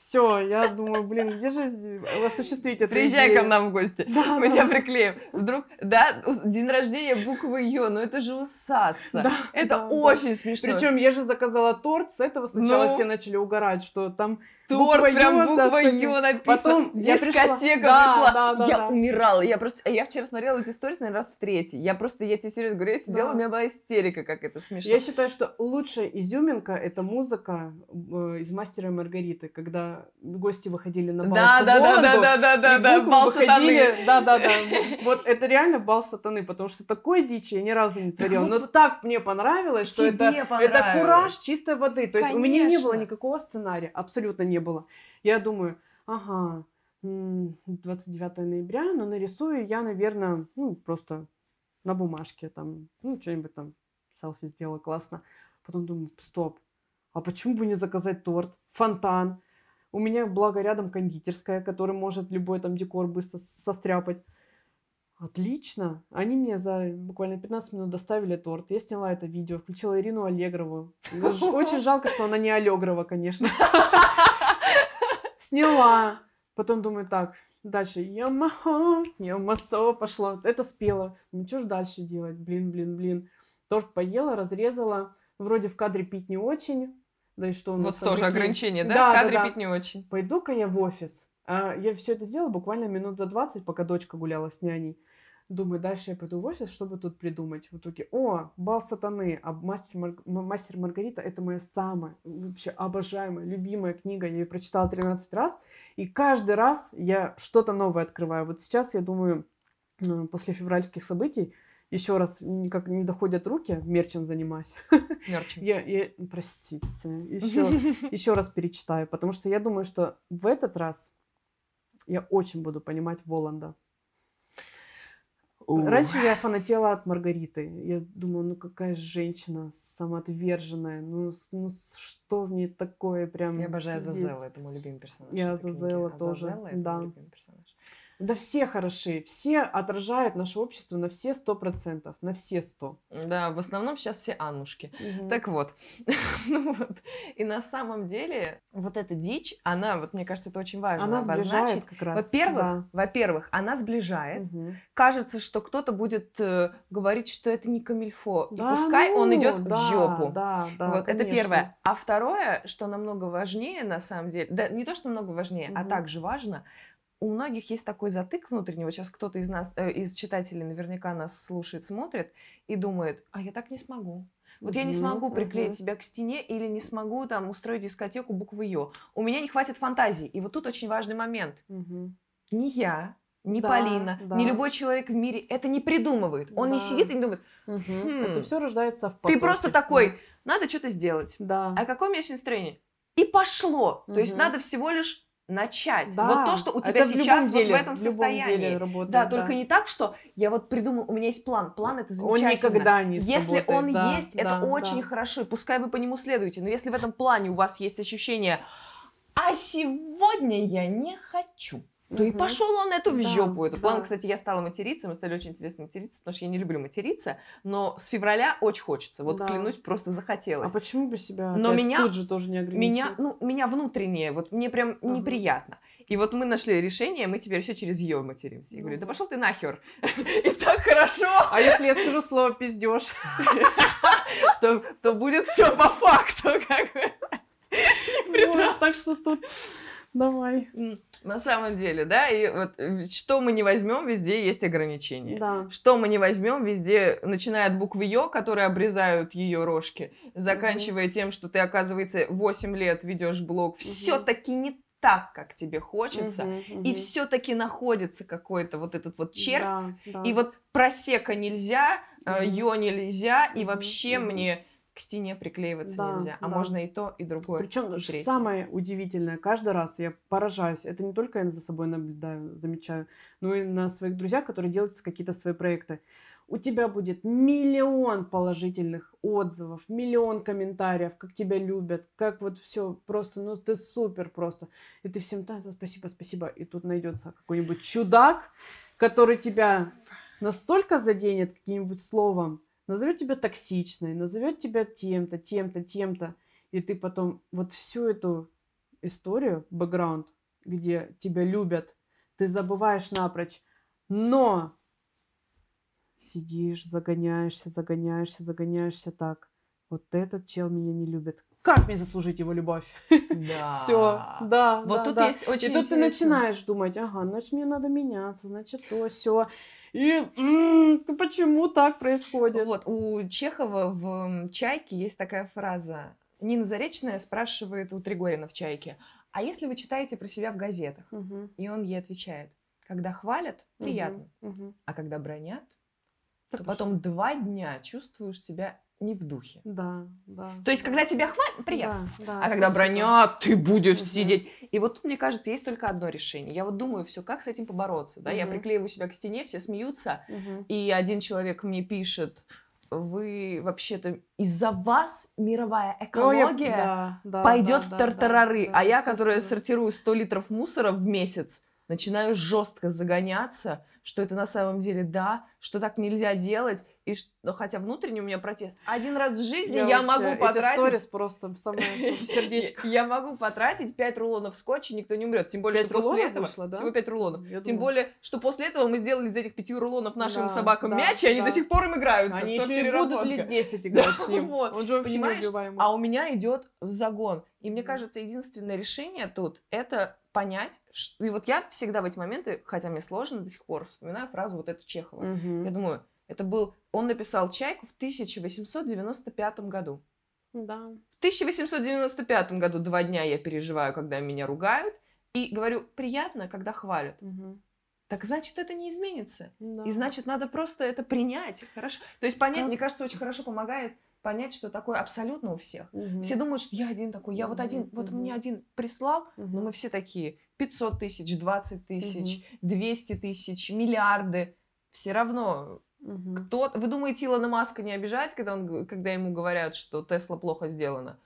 Все, я думаю, блин, где же осуществить это? Приезжай ко нам в гости. Да, Мы да. тебя приклеим. Вдруг, да, день рождения буквы Ё, ну это же усаться. Да, Это да, да. очень смешно. Причем я же заказала торт, с этого сначала Ну. все начали угорать, что там Торт, буква прям буква. Ё написано. Потом я пришла- Дискотека Да, да, да, я да. умирала. Я просто, я вчера смотрела эти сторис, наверное, раз в третий. Я просто, я тебе серьезно говорю, я сидела, Да. у меня была истерика, как это смешно. Я считаю, что лучшая изюминка это музыка э, из Мастера и Маргариты, когда гости выходили на бал Да, да, да, да, да, да, да, да, бал сатаны. выходили, да, да, да. Вот это реально бал сатаны, потому что такой дичи я ни разу не творила. Но так мне понравилось, что это, кураж чистой воды. То есть у меня не было никакого сценария, абсолютно не было. Я думаю, ага, м, 29 ноября, но нарисую я, наверное, ну, просто на бумажке там, ну, что-нибудь там, селфи сделала классно. Потом думаю, стоп, а почему бы не заказать торт, фонтан? У меня, благо, рядом кондитерская, которая может любой там декор быстро состряпать. Отлично. Они мне за буквально 15 минут доставили торт. Я сняла это видео, включила Ирину Аллегрову. Очень жалко, что она не Аллегрова, конечно. Сняла. Потом думаю, так, дальше Ямаха, Ямасо пошло. Это спела. Ну, что ж дальше делать? Блин, блин, блин. Торт поела, разрезала. Вроде в кадре пить не очень. Да и что у нас Вот тоже такие- ограничение, да? Да, В да, кадре да. пить не очень. Пойду-ка я в офис. А я все это сделала буквально минут за 20, пока дочка гуляла с няней. Думаю, дальше я пойду в офис, чтобы тут придумать. В итоге, о, бал сатаны, а мастер, Мар- мастер Маргарита это моя самая, вообще обожаемая, любимая книга. Я ее прочитала 13 раз, и каждый раз я что-то новое открываю. Вот сейчас, я думаю, после февральских событий, еще раз никак не доходят руки, мерчем занимаюсь. Мерчем. Я, я простите, еще, еще раз перечитаю, потому что я думаю, что в этот раз я очень буду понимать Воланда. Раньше я фанатела от Маргариты. Я думала, ну какая женщина самоотверженная. Ну, ну что в ней такое прям Я обожаю есть? Азазела, это мой любимый персонаж. Я. Азазела тоже, Азазела это да. Да все хороши, все отражают наше общество на все сто процентов, на все сто. Да, в основном сейчас все Аннушки. Мгм. Так вот. ну вот. И на самом деле вот эта дичь, она, вот мне кажется, это очень важно Она обозначить. как раз. Во-первых, да. во-первых, она сближает. Мгм. Кажется, что кто-то будет э, говорить, что это не камильфо. Да и пускай он ну, идет да, в жопу. Да, да, вот это конечно. первое. А второе, что намного важнее на самом деле, да не то, что намного важнее, а Мгм. также важно, у многих есть такой затык внутренний. Вот сейчас кто-то из нас, э, из читателей наверняка нас слушает, смотрит и думает, а я так не смогу. Вот я не смогу приклеить мгм. себя к стене или не смогу там устроить дискотеку буквы Ё. У меня не хватит фантазии. И вот тут очень важный момент. Мгм. Ни я, ни Да, Полина, да. ни любой человек в мире это не придумывает. Он не Да. сидит и не думает, Мгм. Хм. Это все рождается в ты потоке. просто такой, надо что-то сделать. Да. А какое у меня сегодня настроение? И пошло. То есть надо всего лишь начать. Да. Вот то, что у Это тебя в любом сейчас вот деле, в этом в состоянии. деле работает, да, только не так, что я вот придумал, у меня есть план. План это Он замечательно. никогда не Если сработает, он да, есть, да, это да. очень хорошо, и пускай вы по нему следуете. Но если в этом плане у вас есть ощущение, а сегодня я не хочу, то и Мгм. пошел он эту в Да, жопу. Это план, да. кстати, я стала материться, мы стали очень интересно материться, потому что я не люблю материться, но с февраля очень хочется. Вот Да. клянусь, просто А захотелось. почему бы себя Но меня- тут же тоже не ограничивать? меня, ну, меня внутреннее, вот мне прям Ага. неприятно. И вот мы нашли решение, мы теперь все через ее материмся. Я говорю, да Ну. пошел ты нахер. И так хорошо, А если я скажу слово пиздеж? то, будет все по факту. Вот, Так что тут давай. На самом деле, да, и вот э, что мы не возьмем, везде есть ограничения. Да. Что мы не возьмем, везде, начиная от буквы Ё, которые обрезают ее рожки, заканчивая тем, что ты, оказывается, 8 лет ведешь блог, все-таки не так, как тебе хочется, Мгм, и мгм. все-таки находится какой-то вот этот вот червь, Да, да. и вот просека нельзя, Мгм. Ё нельзя, и вообще мгм. мне к стене приклеиваться Да, нельзя, а да. можно и то, и другое. Причем и третье. самое удивительное, каждый раз я поражаюсь. Это не только я за собой наблюдаю, замечаю, но и на своих друзьях, которые делают какие-то свои проекты. У тебя будет миллион положительных отзывов, миллион комментариев, как тебя любят, как вот все просто, ну ты супер просто. И ты всем да, да, спасибо, спасибо. И тут найдется какой-нибудь чудак, который тебя настолько заденет каким-нибудь словом, назовет тебя токсичной, назовет тебя тем-то, тем-то, тем-то. И ты потом вот всю эту историю, бэкграунд, где тебя любят, ты забываешь напрочь. Но сидишь, загоняешься, загоняешься, загоняешься так. Вот этот чел меня не любит. Как мне заслужить его любовь? Да. Все, да. Вот да, тут да. есть очень И тут ты интересно. начинаешь думать, ага, значит, мне надо меняться, значит, то, все. И м, почему так происходит? Вот, у Чехова в «Чайке» есть такая фраза. Нина Заречная спрашивает у Тригорина в «Чайке», а если вы читаете про себя в газетах? Мгм, И он ей отвечает, когда хвалят, приятно, мгм. а когда бронят, Так то уж. потом два дня чувствуешь себя не в духе. Да, да. То есть, когда тебя хвалят, приятно. Да, да, А когда спасибо. бронят, ты будешь Мгм. сидеть. И вот тут, мне кажется, есть только одно решение. Я вот думаю, все, как с этим побороться. Да? Я Мгм. приклеиваю себя к стене, все смеются. Мгм. И один человек мне пишет, вы вообще-то из-за вас мировая Ну, я- экология да, да, пойдет да, в да, тартарары. да, а я, которая сортирую 100 литров мусора в месяц, начинаю жестко загоняться, что это на самом деле да, что так нельзя делать, и ну, хотя внутренне у меня протест. Один раз в жизни я, могу Эти потратить... сторис просто в самое сердечко. Я могу потратить 5 рулонов скотча, никто не умрет. Тем более, что после этого... вышло, да? Всего 5 рулонов. Я Тем думала- более, что после этого мы сделали из этих пяти рулонов нашим Да, собакам да, мяч, и они до сих пор им играются. Они еще и будут лет 10 играть с ним. Вот, Он же вообще неубиваемый. А у меня идет загон. И мне кажется, единственное решение тут это понять, и вот я всегда в эти моменты, хотя мне сложно до сих пор, вспоминаю фразу вот эту Чехова. Я думаю, это был, он написал «Чайку» в 1895 году. Да. В 1895 году два дня я переживаю, когда меня ругают, и говорю, приятно, когда хвалят. Мгм. Так значит, это не изменится. Да. И значит, надо просто это принять. Хорошо. То есть понять, Как- мне кажется, очень хорошо помогает понять, что такое абсолютно у всех. Мгм. Все думают, что я один такой, я вот Мгм, один, вот мгм. мне один прислал, Мгм. но мы все такие. 500 тысяч, 20 тысяч, 200 тысяч, миллиарды. Все равно Мгм. кто... Вы думаете, Илона Маска не обижает, когда, он, когда ему говорят, что Тесла плохо сделана?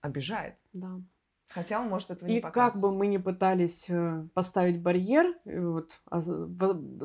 Обижает. Да. Хотя он может этого И не как показывать. бы мы ни пытались э, поставить барьер, э, вот, а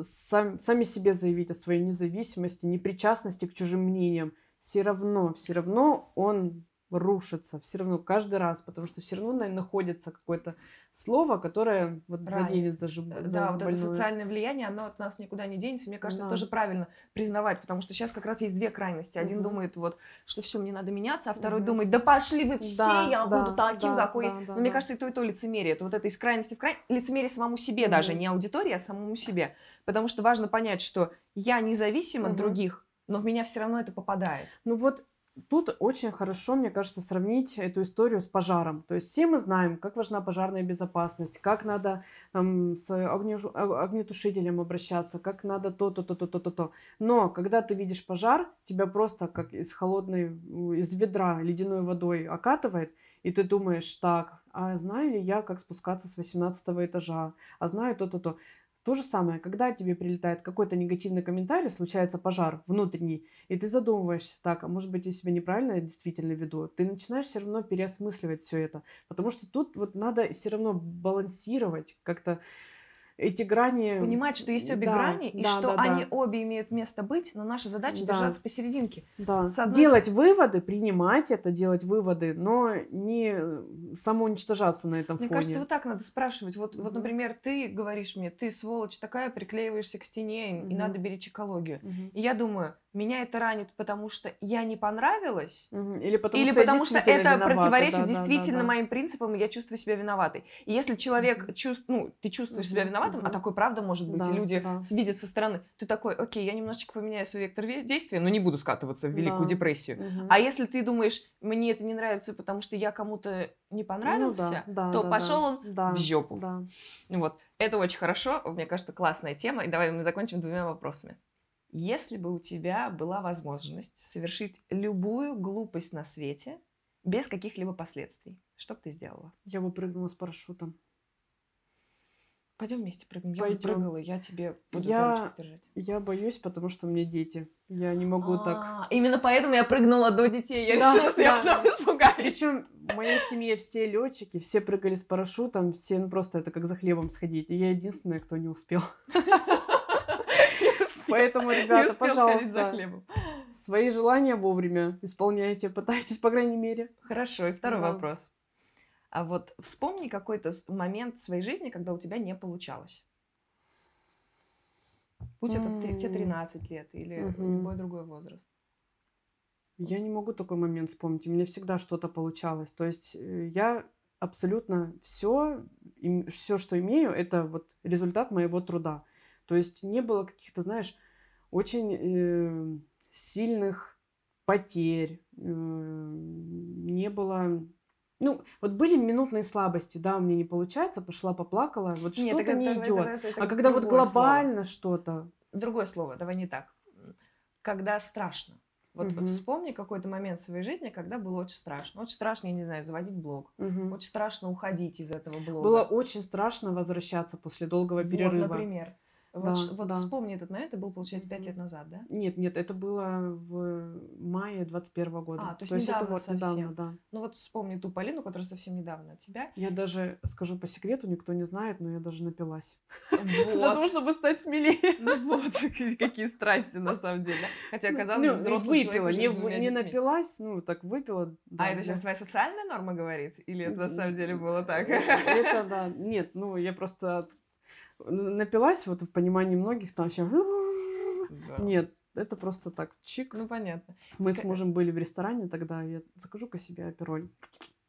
сам- сами себе заявить о своей независимости, непричастности к чужим мнениям, все равно, все равно он рушится, все равно каждый раз, потому что все равно на- находится какое-то слово, которое вот Ранит. заденет за, жиб- Э, за- Да, вот это больное. социальное влияние, оно от нас никуда не денется. Мне кажется, Да. это тоже правильно признавать, потому что сейчас как раз есть две крайности. Один Мгм. думает, вот, что все, мне надо меняться, а второй Мгм. думает, да пошли вы все, Да, я да, буду таким, да, какой да, есть. да, Но мне да. кажется, и то, и то лицемерие. Это вот это из крайности в крайность. Лицемерие самому себе даже, Мгм. не аудитории, а самому себе. Потому что важно понять, что я независим от Мгм. других, но в меня все равно это попадает. Ну вот тут очень хорошо, мне кажется, сравнить эту историю с пожаром. То есть все мы знаем, как важна пожарная безопасность, как надо там, с огнетушителем обращаться, как надо то-то, то-то, то-то, то. Но когда ты видишь пожар, тебя просто как из холодной, из ведра ледяной водой окатывает, и ты думаешь, так, а знаю ли я, как спускаться с 18 этажа, а знаю то-то, то. Же самое, когда тебе прилетает какой-то негативный комментарий, случается пожар внутренний, и ты задумываешься, так, а может быть, я себя неправильно действительно веду, ты начинаешь все равно переосмысливать все это, потому что тут вот надо все равно балансировать как-то эти грани. Понимать, что есть обе Да, грани, и да, что да, они да. обе имеют место быть, но наша задача Да. держаться посерединке. Да. С одной Делать выводы, принимать это, делать выводы, но не э, самоуничтожаться на этом Мне фоне. кажется, вот так надо спрашивать. Вот, вот, Мгм. например, ты говоришь мне, ты сволочь такая, приклеиваешься к стене, и- и надо беречь экологию. Мгм. И я думаю, меня это ранит, потому что я не понравилась. Или потому или что потому что действительно это виновата, противоречит да, да, да, действительно да. моим принципам, и я чувствую себя виноватой. И если человек Мгм. чувств- ну, ты чувствуешь себя виноватым, а такой правда может быть, Да, и люди да. видят со стороны, ты такой, окей, я немножечко поменяю свой вектор ве- действия, но не буду скатываться в великую Да. депрессию. Мгм. А если ты думаешь, мне это не нравится, потому что я кому-то не Ну понравился, да, да, то да, пошел да. он Да, в жопу. Да. Вот. Это очень хорошо, мне кажется, классная тема. И давай мы закончим двумя вопросами. Если бы у тебя была возможность совершить любую глупость на свете без каких-либо последствий, что бы ты сделала? Я бы прыгнула с парашютом. Пойдем вместе прыгнем. Я уже Пойдем. прыгала, я тебе буду Я- за ручку держать. Я боюсь, потому что у меня дети. Я не могу так. А, Именно поэтому я прыгнула до детей. Я Да, решила, что я да. потом испугаюсь. Причем в моей семье все летчики, все прыгали с парашютом, все ну, просто это как за хлебом сходить. И я единственная, кто не успел. Поэтому, ребята, пожалуйста, свои желания вовремя исполняйте, пытайтесь, по крайней мере. Хорошо, и второй Да. вопрос. А вот вспомни какой-то момент своей жизни, когда у тебя не получалось. Будь это те М. 13 лет или любой другой возраст. Я не могу такой момент вспомнить. У меня всегда что-то получалось. То есть э, я абсолютно все, все, что имею, это вот результат моего труда. То есть не было каких-то, знаешь, очень э, сильных потерь, э, не было... Ну, вот были минутные слабости, да, у меня не получается, пошла поплакала, вот что-то не это- идет. это- это а когда вот глобально что-то, Другое слово, давай не так. Когда страшно. Вот Мгм. вспомни какой-то момент в своей жизни, когда было очень страшно. Очень страшно, я не знаю, заводить блог. мгм. Очень страшно уходить из этого блога. было очень страшно возвращаться после долгого Вот, перерыва. например. Вот, Да, вот да. вспомни этот момент, это был, получается, пять лет назад, да? Нет, нет, это было в мае 21 года. А, то есть это недавно вот недавно, совсем. да. Ну вот вспомни ту Полину, которая совсем недавно от тебя. Я даже скажу по секрету, никто не знает, но я даже напилась. Для Вот. того, чтобы стать смелее. Ну вот, какие страсти на самом деле. Хотя, казалось Ну, бы, взрослый выпила, не, напилась, ну так выпила. А это сейчас твоя социальная норма говорит? Или это на самом деле было так? Это да, нет, ну я просто напилась, вот в понимании многих там все. Да. Нет, это просто так, чик. Ну, понятно. Мы ска- с мужем были в ресторане тогда, я закажу-ка себе апероль.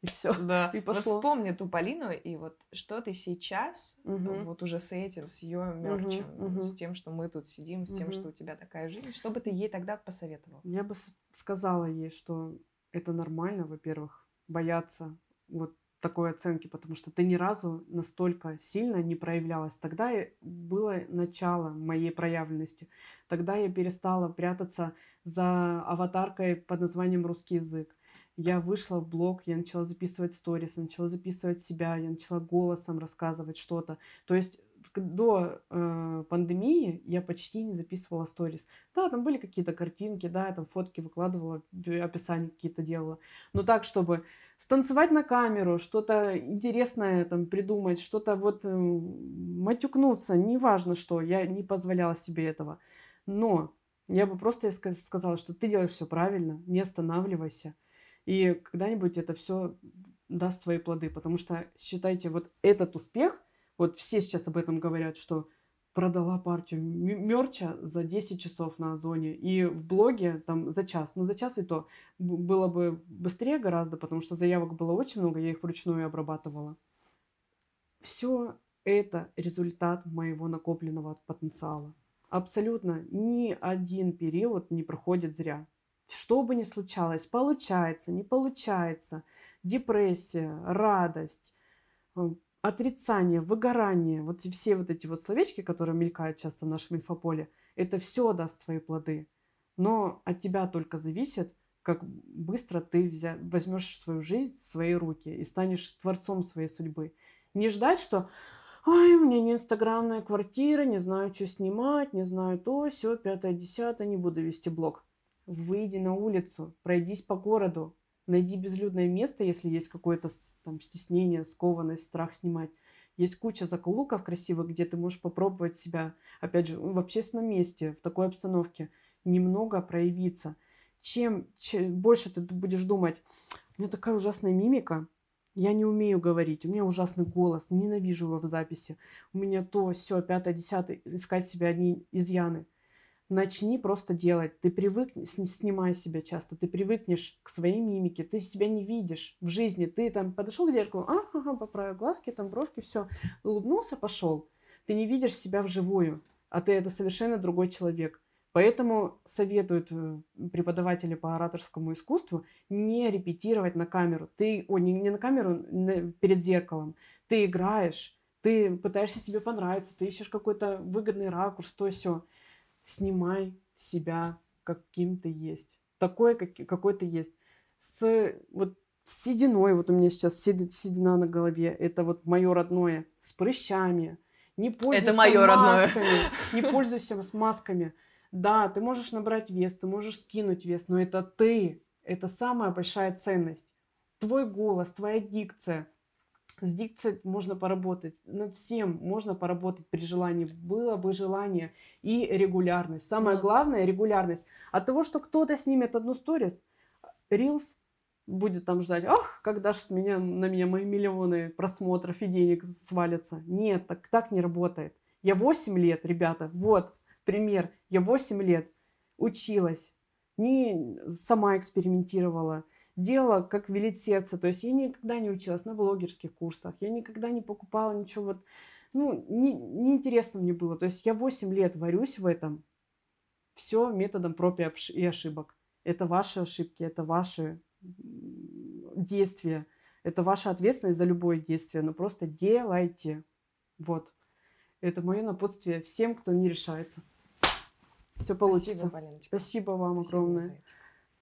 И все. Да. И пошло. вспомни ту Полину, и вот что ты сейчас, Мгм. вот уже с этим, с ее мерчем, мгм. с тем, что мы тут сидим, с тем, что у тебя такая жизнь, что бы ты ей тогда посоветовал? Я бы сказала ей, что это нормально, во-первых, бояться вот такой оценки, потому что ты ни разу настолько сильно не проявлялась. Тогда было начало моей проявленности. Тогда я перестала прятаться за аватаркой под названием русский язык. Я вышла в блог, я начала записывать сторис, я начала записывать себя, я начала голосом рассказывать что-то. То есть до э, пандемии я почти не записывала сторис. Да, там были какие-то картинки, да, я там фотки выкладывала, описания какие-то делала. Но так, чтобы станцевать на камеру, что-то интересное там придумать, что-то вот эм, матюкнуться, неважно что, я не позволяла себе этого. Но я бы просто сказала, что ты делаешь все правильно, не останавливайся. И когда-нибудь это все даст свои плоды. Потому что, считайте, вот этот успех, вот все сейчас об этом говорят, что продала партию мерча за 10 часов на Озоне. И в блоге там за час. Ну, за час и то было бы быстрее гораздо, потому что заявок было очень много, я их вручную обрабатывала. Все это результат моего накопленного потенциала. Абсолютно ни один период не проходит зря. Что бы ни случалось, получается, не получается, депрессия, радость, э, отрицание, выгорание, вот все вот эти вот словечки, которые мелькают часто в нашем инфополе, это все даст свои плоды. Но от тебя только зависит, как быстро ты взя- возьмешь свою жизнь в свои руки и станешь творцом своей судьбы. Не ждать, что Ой, у меня не инстаграмная квартира, не знаю, что снимать, не знаю то, все, пятое, десятое, не буду вести блог. Выйди на улицу, пройдись по городу, найди безлюдное место, если есть какое-то там стеснение, скованность, страх снимать. Есть куча закоулков красивых, где ты можешь попробовать себя, опять же, в общественном месте, в такой обстановке, немного проявиться. Чем, че- больше ты будешь думать, у меня такая ужасная мимика, я не умею говорить, у меня ужасный голос, ненавижу его в записи, у меня то, все, пятое, десятое, искать себе одни изъяны. Начни просто делать. Ты привыкнешь, снимай себя часто, ты привыкнешь к своей мимике, ты себя не видишь в жизни. Ты там подошел к зеркалу, а, ага, поправил глазки, там бровки, все, улыбнулся, пошел. Ты не видишь себя вживую, а ты это совершенно другой человек. Поэтому советуют э, преподаватели по ораторскому искусству не репетировать на камеру. Ты, о, не, не на камеру, на- перед зеркалом. Ты играешь, ты пытаешься себе понравиться, ты ищешь какой-то выгодный ракурс, то все. Снимай себя каким ты есть. Такой, как, какой ты есть. С, вот, с сединой, вот у меня сейчас седи- седина на голове, это вот мое родное, с прыщами. Не пользуйся моё родное. масками, не пользуйся с масками. Да, ты можешь набрать вес, ты можешь скинуть вес, но это ты. Это самая большая ценность. Твой голос, твоя дикция. С дикцией можно поработать. Над всем можно поработать при желании. Было бы желание. И регулярность. Самое Ну. главное – регулярность. От того, что кто-то снимет одну сторис, Рилс будет там ждать, ах, когда же с меня, на меня мои миллионы просмотров и денег свалятся. Нет, так, так не работает. Я 8 лет, ребята, вот пример. Я 8 лет училась, не сама экспериментировала, делала, как велит сердце. То есть я никогда не училась на блогерских курсах, я никогда не покупала ничего вот, ну, не, неинтересно мне было. То есть я 8 лет варюсь в этом, все методом проб и ошибок. Это ваши ошибки, это ваши действия, это ваша ответственность за любое действие, но просто делайте. Вот. Это мое напутствие всем, кто не решается. Все получится. Спасибо, Полиночка. Спасибо вам Спасибо, огромное.